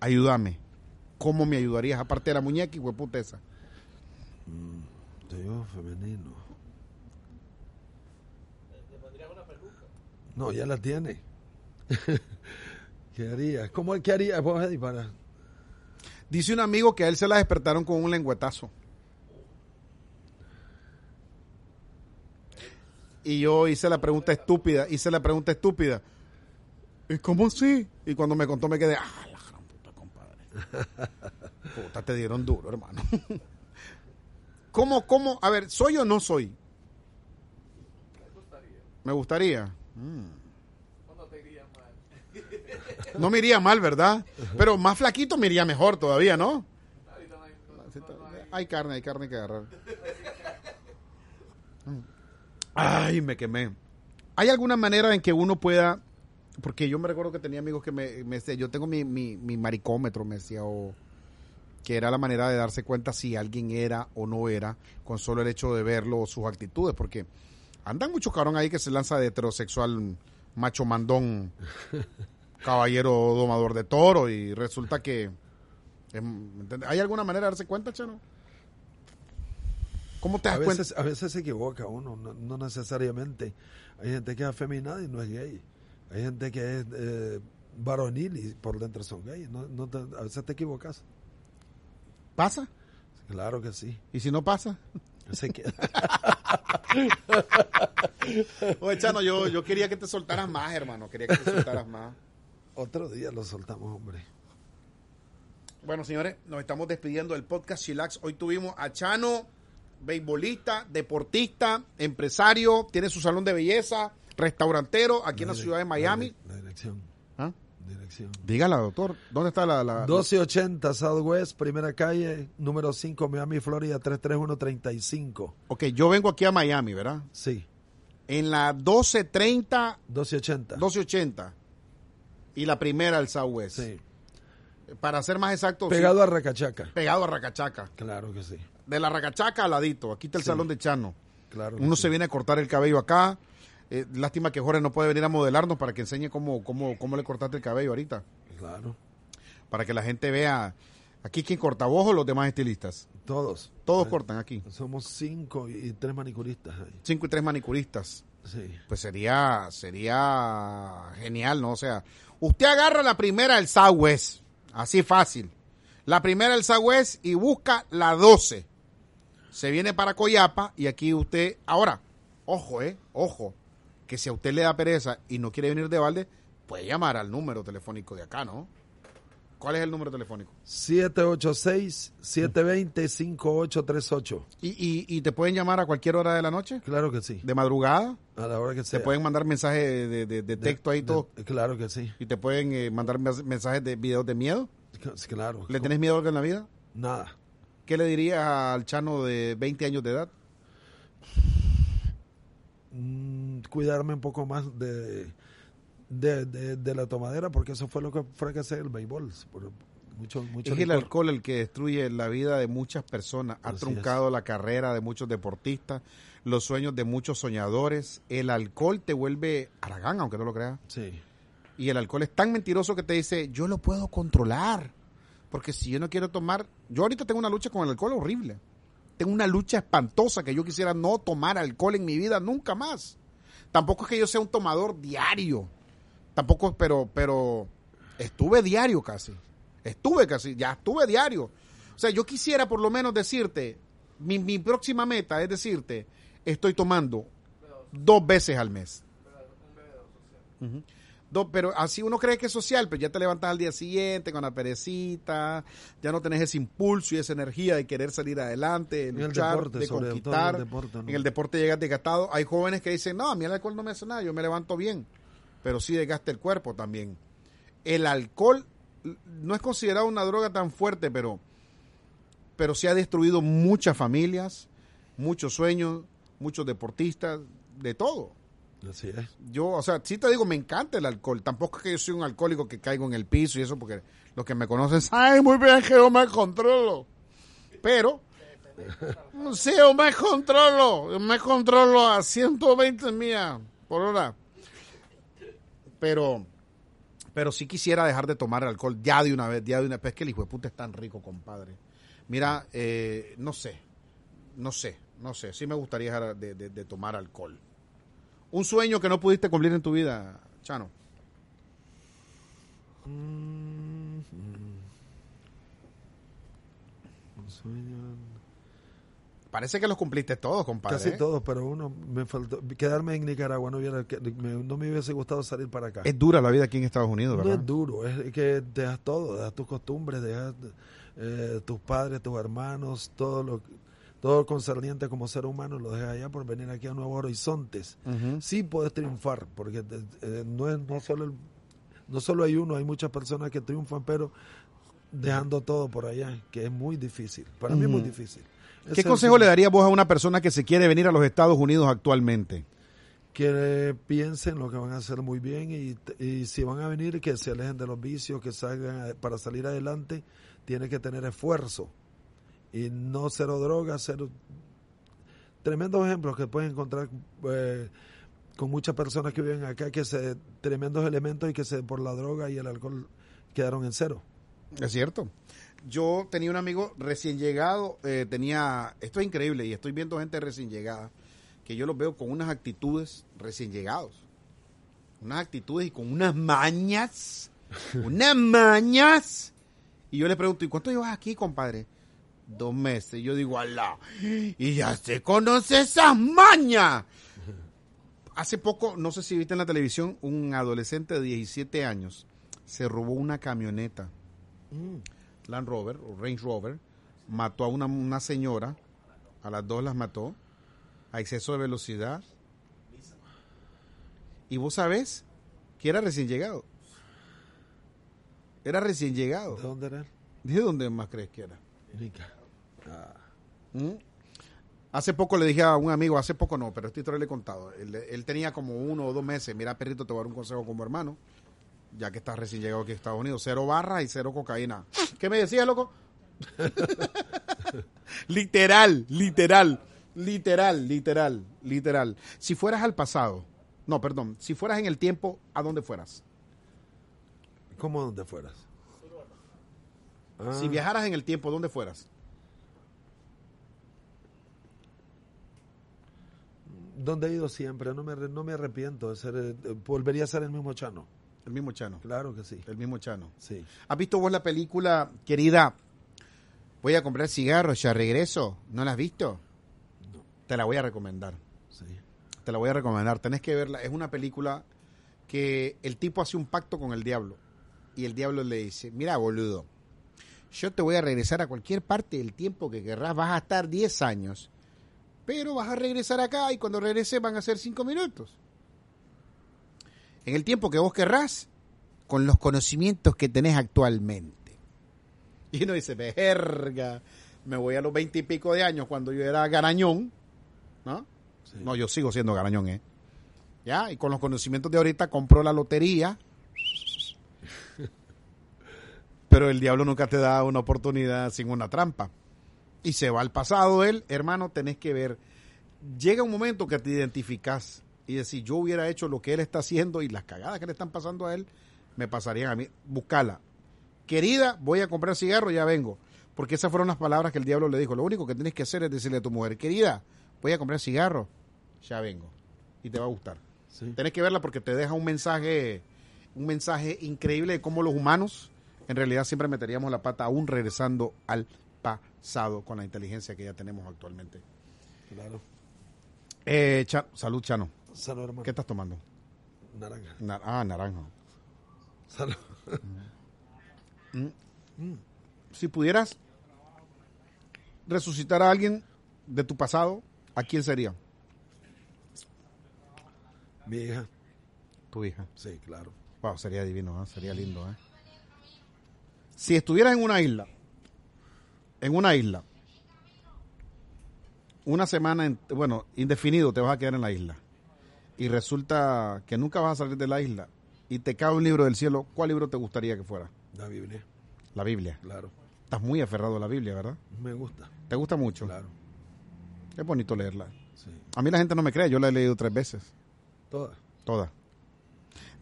Ayúdame. ¿Cómo me ayudarías? Aparte de la muñeca y hueputa esa. Mm. Te yo femenino. No, ya la tiene. ¿Qué haría? ¿Cómo qué haría? para? Dice un amigo que a él se la despertaron con un lengüetazo. Y yo hice la pregunta estúpida, hice la pregunta estúpida. ¿Y cómo así? Y cuando me contó me quedé, ah, la gran puta, compadre. Puta, te dieron duro, hermano. ¿Cómo, cómo? A ver, ¿soy o no soy? Me gustaría. Mm. te iría mal? no me iría mal, ¿verdad? Pero más flaquito me iría mejor todavía, ¿no? Hay carne, hay carne que agarrar. Ay, me quemé. ¿Hay alguna manera en que uno pueda, porque yo me recuerdo que tenía amigos que me, me decían, yo tengo mi, mi, mi maricómetro, me decía, o que era la manera de darse cuenta si alguien era o no era con solo el hecho de verlo o sus actitudes, porque andan muchos cabrón ahí que se lanza de heterosexual macho mandón caballero domador de toro y resulta que... em. ¿Hay alguna manera de darse cuenta, Chano? ¿Cómo te das A cuenta? a veces se equivoca uno, no, no necesariamente. Hay gente que es afeminada y no es gay. Hay gente que es eh, varonil y por dentro son gays. No, no te- a veces te equivocas. ¿Pasa? Claro que sí. ¿Y si no pasa? Se queda. Oye, Chano, yo, yo quería que te soltaras más, hermano. Quería que te soltaras más. Otro día lo soltamos, hombre. Bueno, señores, nos estamos despidiendo del podcast Chilax. Hoy tuvimos a Chano, beisbolista, deportista, empresario, tiene su salón de belleza, restaurantero aquí en la ciudad de Miami. La, dirección. ¿Ah? Dirección. Dígala, doctor. ¿Dónde está la...? la 1280 Southwest, primera calle, número 5, Miami, Florida, 33135. Ok, yo vengo aquí a Miami, ¿verdad? Sí, En la 1230, 1280. 1280 y la primera, el Southwest. Sí. Para ser más exacto, Pegado sí, a Racachaca. pegado a Racachaca. Claro que sí. De la Racachaca al ladito. Aquí está el Sí. salón de Chano. Claro Uno sí. se viene a cortar el cabello acá. Eh, lástima que Jorge no puede venir a modelarnos para que enseñe cómo, cómo, cómo le cortaste el cabello ahorita. Claro. Para que la gente vea. Aquí quien corta vos o los demás estilistas. Todos. Todos Eh, cortan aquí. Somos cinco y, y tres manicuristas ahí. Cinco y tres manicuristas. Sí. Pues sería, sería genial, ¿no? O sea, usted agarra la primera del Southwest. Así fácil. La primera del Southwest y busca la 12. Se viene para Coyapa y aquí usted. Ahora, ojo, eh, ojo. Que si a usted le da pereza y no quiere venir de balde, puede llamar al número telefónico de acá, ¿no? ¿Cuál es el número telefónico? 786-720-5838. Y, y, y te pueden llamar a cualquier hora de la noche, Claro que sí. de madrugada. A la hora que sea. Te pueden mandar mensajes de, de- de- de De- texto ahí todo. Claro que sí. Y te pueden eh, mandar mensajes de videos de miedo. Claro. ¿Le tenés miedo a algo en la vida? Nada. ¿Qué le dirías al chano de 20 años de edad? Mm, cuidarme un poco más de, de, de, de la tomadera porque eso fue lo que fracasé el béisbol. Por mucho, mucho es el alcohol el que destruye la vida de muchas personas. Ha Así truncado la carrera de muchos deportistas, los sueños de muchos soñadores. El alcohol te vuelve aragán, aunque no lo creas. Sí. Y el alcohol es tan mentiroso que te dice, yo lo puedo controlar. Porque si yo no quiero tomar, yo ahorita tengo una lucha con el alcohol horrible. Tengo una lucha espantosa que yo quisiera no tomar alcohol en mi vida nunca más. Tampoco es que yo sea un tomador diario. Tampoco, pero, pero estuve diario casi. Estuve casi, ya estuve diario. O sea, yo quisiera por lo menos decirte, mi, mi próxima meta es decirte, estoy tomando dos veces al mes. Ujú. Do- pero así uno cree que es social, pero ya te levantas al día siguiente con la perecita, ya no tenés ese impulso y esa energía de querer salir adelante, de En el luchar, deporte, de en el deporte, ¿no? En el deporte llegas desgastado. Hay jóvenes que dicen, no, a mí el alcohol no me hace nada, yo me levanto bien, pero sí desgasta el cuerpo también. El alcohol no es considerado una droga tan fuerte, pero, pero sí ha destruido muchas familias, muchos sueños, muchos deportistas, de todo Yo, o sea, sí te digo, me encanta el alcohol. Tampoco es que yo soy un alcohólico que caigo en el piso y eso, porque los que me conocen saben muy bien que yo me controlo. Pero, sí, yo me controlo. Yo me controlo a 120 millas por hora. Pero, pero sí quisiera dejar de tomar alcohol ya de una vez, ya de una vez. Es que el hijo de puta es tan rico, compadre. Mira, eh, no sé, no sé, no sé. Sí me gustaría dejar de- de- de tomar alcohol. Un sueño que no pudiste cumplir en tu vida, Chano. Mm, mm. Un sueño. Parece que los cumpliste todos, compadre. Casi ¿eh? todos, pero uno me faltó. Quedarme en Nicaragua no, hubiera, que- me, no me hubiese gustado salir para acá. Es dura la vida aquí en Estados Unidos, No ¿verdad? es duro, es que dejas todo, dejas tus costumbres, dejas eh, tus padres, tus hermanos, todo lo todo concerniente como ser humano lo dejas allá por venir aquí a nuevos horizontes. Sí puedes triunfar, porque te- eh, no es no solo el- no solo hay uno, hay muchas personas que triunfan, pero dejando todo por allá, que es muy difícil. Para mí es muy difícil. ¿Qué es consejo el- le darías vos a una persona que se quiere venir a los Estados Unidos actualmente? que piensen lo que van a hacer muy bien y, y si van a venir que se alejen de los vicios, que salgan para salir adelante, tiene que tener esfuerzo y no cero drogas, cero tremendos ejemplos que pueden encontrar eh, con muchas personas que viven acá que se tremendos elementos y que se por la droga y el alcohol quedaron en cero. Es cierto. Yo tenía un amigo recién llegado, eh, tenía, esto es increíble y estoy viendo gente recién llegada, que yo los veo con unas actitudes recién llegados, unas actitudes y con unas mañas, unas mañas. Y yo le pregunto, ¿y cuánto llevas aquí, compadre? Dos meses. Yo digo, alá, y ya se conoce esas mañas. Hace poco, no sé si viste en la televisión, un adolescente de 17 años se robó una camioneta. Land Rover o Range Rover, mató a una, una señora, a las dos las mató, a exceso de velocidad. Y vos sabés que era recién llegado. Era recién llegado. ¿De dónde era? ¿De dónde más crees que era? Nica. Ah, ¿Mm? Hace poco le dije a un amigo, hace poco no, pero esta historia le he contado. Él, él tenía como uno o dos meses. Mira, perrito, te voy a dar un consejo como hermano. Ya que estás recién llegado aquí a Estados Unidos. Cero barras y cero cocaína. ¿Qué me decías, loco? literal, literal, literal, literal, literal. Si fueras al pasado, no, perdón, si fueras en el tiempo, ¿a dónde fueras? ¿Cómo donde fueras? Ah, Si viajaras en el tiempo, ¿dónde fueras? Donde he ido siempre, no me, no me arrepiento de ser, eh, volvería a ser el mismo Chano. El mismo Chano. Claro que sí. El mismo Chano. Sí. ¿Has visto vos la película, querida? Voy a comprar cigarros, ya regreso. ¿No la has visto? Te la voy a recomendar. Sí. Te la voy a recomendar. Tenés que verla. Es una película que el tipo hace un pacto con el diablo. Y el diablo le dice, mira, boludo, yo te voy a regresar a cualquier parte del tiempo que querrás. Vas a estar 10 años. Pero vas a regresar acá y cuando regreses van a ser 5 minutos. En el tiempo que vos querrás, con los conocimientos que tenés actualmente. Y uno dice, verga, me voy a los 20 y pico de años cuando yo era garañón, ¿no? sí. No, yo sigo siendo garañón, ¿eh? Ya, y con los conocimientos de ahorita compró la lotería. Pero el diablo nunca te da una oportunidad sin una trampa. Y se va al pasado él, hermano, tenés que ver. Llega un momento que te identificas y decís, yo hubiera hecho lo que él está haciendo y las cagadas que le están pasando a él me pasarían a mí. Buscala. Querida, voy a comprar cigarro, ya vengo. Porque esas fueron las palabras que el diablo le dijo. Lo único que tienes que hacer es decirle a tu mujer, querida, voy a comprar cigarro, ya vengo. Y te va a gustar. Sí. Tenés que verla porque te deja un mensaje, un mensaje increíble de cómo los humanos en realidad siempre meteríamos la pata aún regresando al pasado con la inteligencia que ya tenemos actualmente. Claro. Eh, Cha- salud, Chano. Salud, hermano. ¿Qué estás tomando? Naranja. Na- ah, naranja. Salud. Si pudieras resucitar a alguien de tu pasado, ¿a quién sería? Mi hija. Tu hija. Sí, claro. Wow, sería divino, ¿eh? sería lindo. ¿eh? Si estuvieras en una isla, en una isla, una semana, en- bueno, indefinido te vas a quedar en la isla, y resulta que nunca vas a salir de la isla, y te cae un libro del cielo, ¿cuál libro te gustaría que fuera? La Biblia. La Biblia. Claro. Estás muy aferrado a la Biblia, ¿verdad? Me gusta. ¿Te gusta mucho? Claro. Es bonito leerla. Sí. A mí la gente no me cree, yo la he leído tres veces, Todas. toda.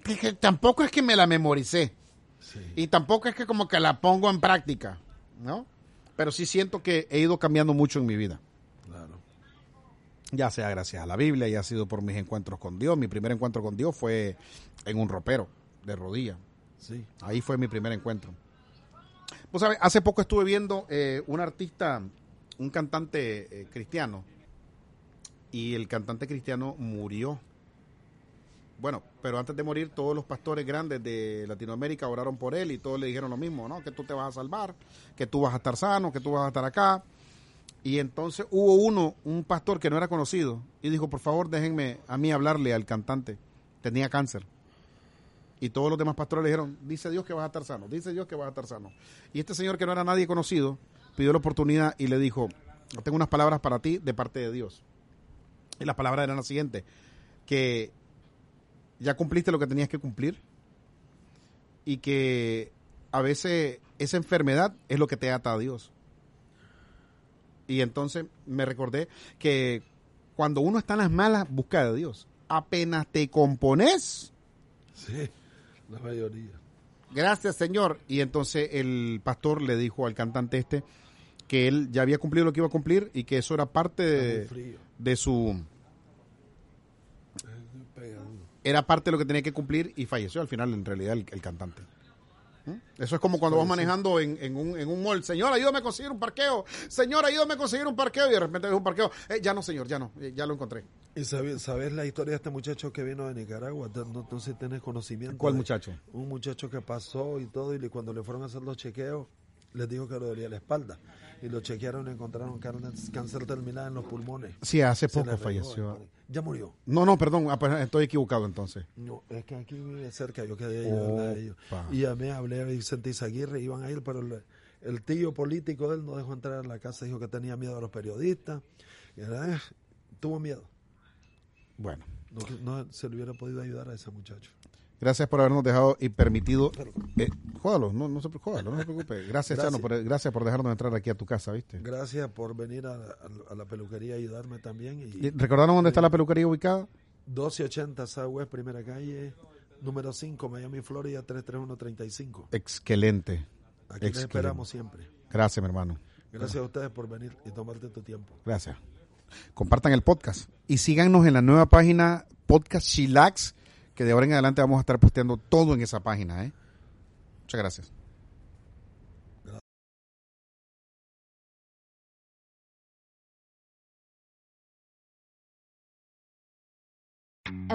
Porque tampoco es que me la memoricé. Sí. Y tampoco es que como que la pongo en práctica, ¿no? Pero sí siento que he ido cambiando mucho en mi vida. Claro. Ya sea gracias a la Biblia, ya ha sido por mis encuentros con Dios. Mi primer encuentro con Dios fue en un ropero de rodilla. Sí. Ahí fue mi primer encuentro. Vos sabés, hace poco estuve viendo eh, un artista, un cantante eh, cristiano, y el cantante cristiano murió. Bueno, pero antes de morir, todos los pastores grandes de Latinoamérica oraron por él y todos le dijeron lo mismo, ¿no? Que tú te vas a salvar, que tú vas a estar sano, que tú vas a estar acá. Y entonces hubo uno, un pastor que no era conocido, y dijo, por favor, déjenme a mí hablarle al cantante. Tenía cáncer. Y todos los demás pastores le dijeron, dice Dios que vas a estar sano, dice Dios que vas a estar sano. Y este señor que no era nadie conocido, pidió la oportunidad y le dijo, tengo unas palabras para ti de parte de Dios. Y las palabras eran las siguientes, que ya cumpliste lo que tenías que cumplir y que a veces esa enfermedad es lo que te ata a Dios. Y entonces me recordé que cuando uno está en las malas, busca de Dios. apenas te compones. Sí, la mayoría. Gracias, Señor. Y entonces el pastor le dijo al cantante este que él ya había cumplido lo que iba a cumplir y que eso era parte de, de su era parte de lo que tenía que cumplir y falleció al final en realidad el, cantante. ¿Mm? Eso es como cuando vas manejando en, en, un, en un mall. Señor, ayúdame a conseguir un parqueo. Señor, ayúdame a conseguir un parqueo. Y de repente ves un parqueo. Eh, ya no, señor, ya no. Eh, ya lo encontré. ¿Y sabes, sabes la historia de este muchacho que vino de Nicaragua? No, sé si tienes conocimiento. ¿Cuál muchacho? Un muchacho que pasó y todo. Y cuando le fueron a hacer los chequeos, les dijo que le dolía la espalda. Y lo chequearon y encontraron cáncer terminal en los pulmones. Sí, hace poco falleció. Ya murió. No, no, perdón, ah, pues, estoy equivocado entonces. No, es que aquí vive cerca, yo quedé a ellos. Y llamé, hablé a Vicente Izaguirre, iban a ir, pero el, tío político de él no dejó entrar a la casa, dijo que tenía miedo a los periodistas. Y era, tuvo miedo. Bueno. No, se le hubiera podido ayudar a ese muchacho. Gracias por habernos dejado y permitido. Eh, jódalo, no, no, se, jódalo, no se preocupe. Gracias, Chano, por, gracias por dejarnos entrar aquí a tu casa, ¿viste? Gracias por venir a, la peluquería y ayudarme también. Y, ¿Recordaron dónde está la peluquería ubicada? 1280 Southwest, primera calle, número 5, Miami, Florida, 33135. Excelente. Aquí les esperamos siempre. Gracias, mi hermano. Gracias a ustedes por venir y tomarte tu tiempo. Gracias. Compartan el podcast y síganos en la nueva página Podcast Chillax que de ahora en adelante vamos a estar posteando todo en esa página. ¿eh? Muchas gracias.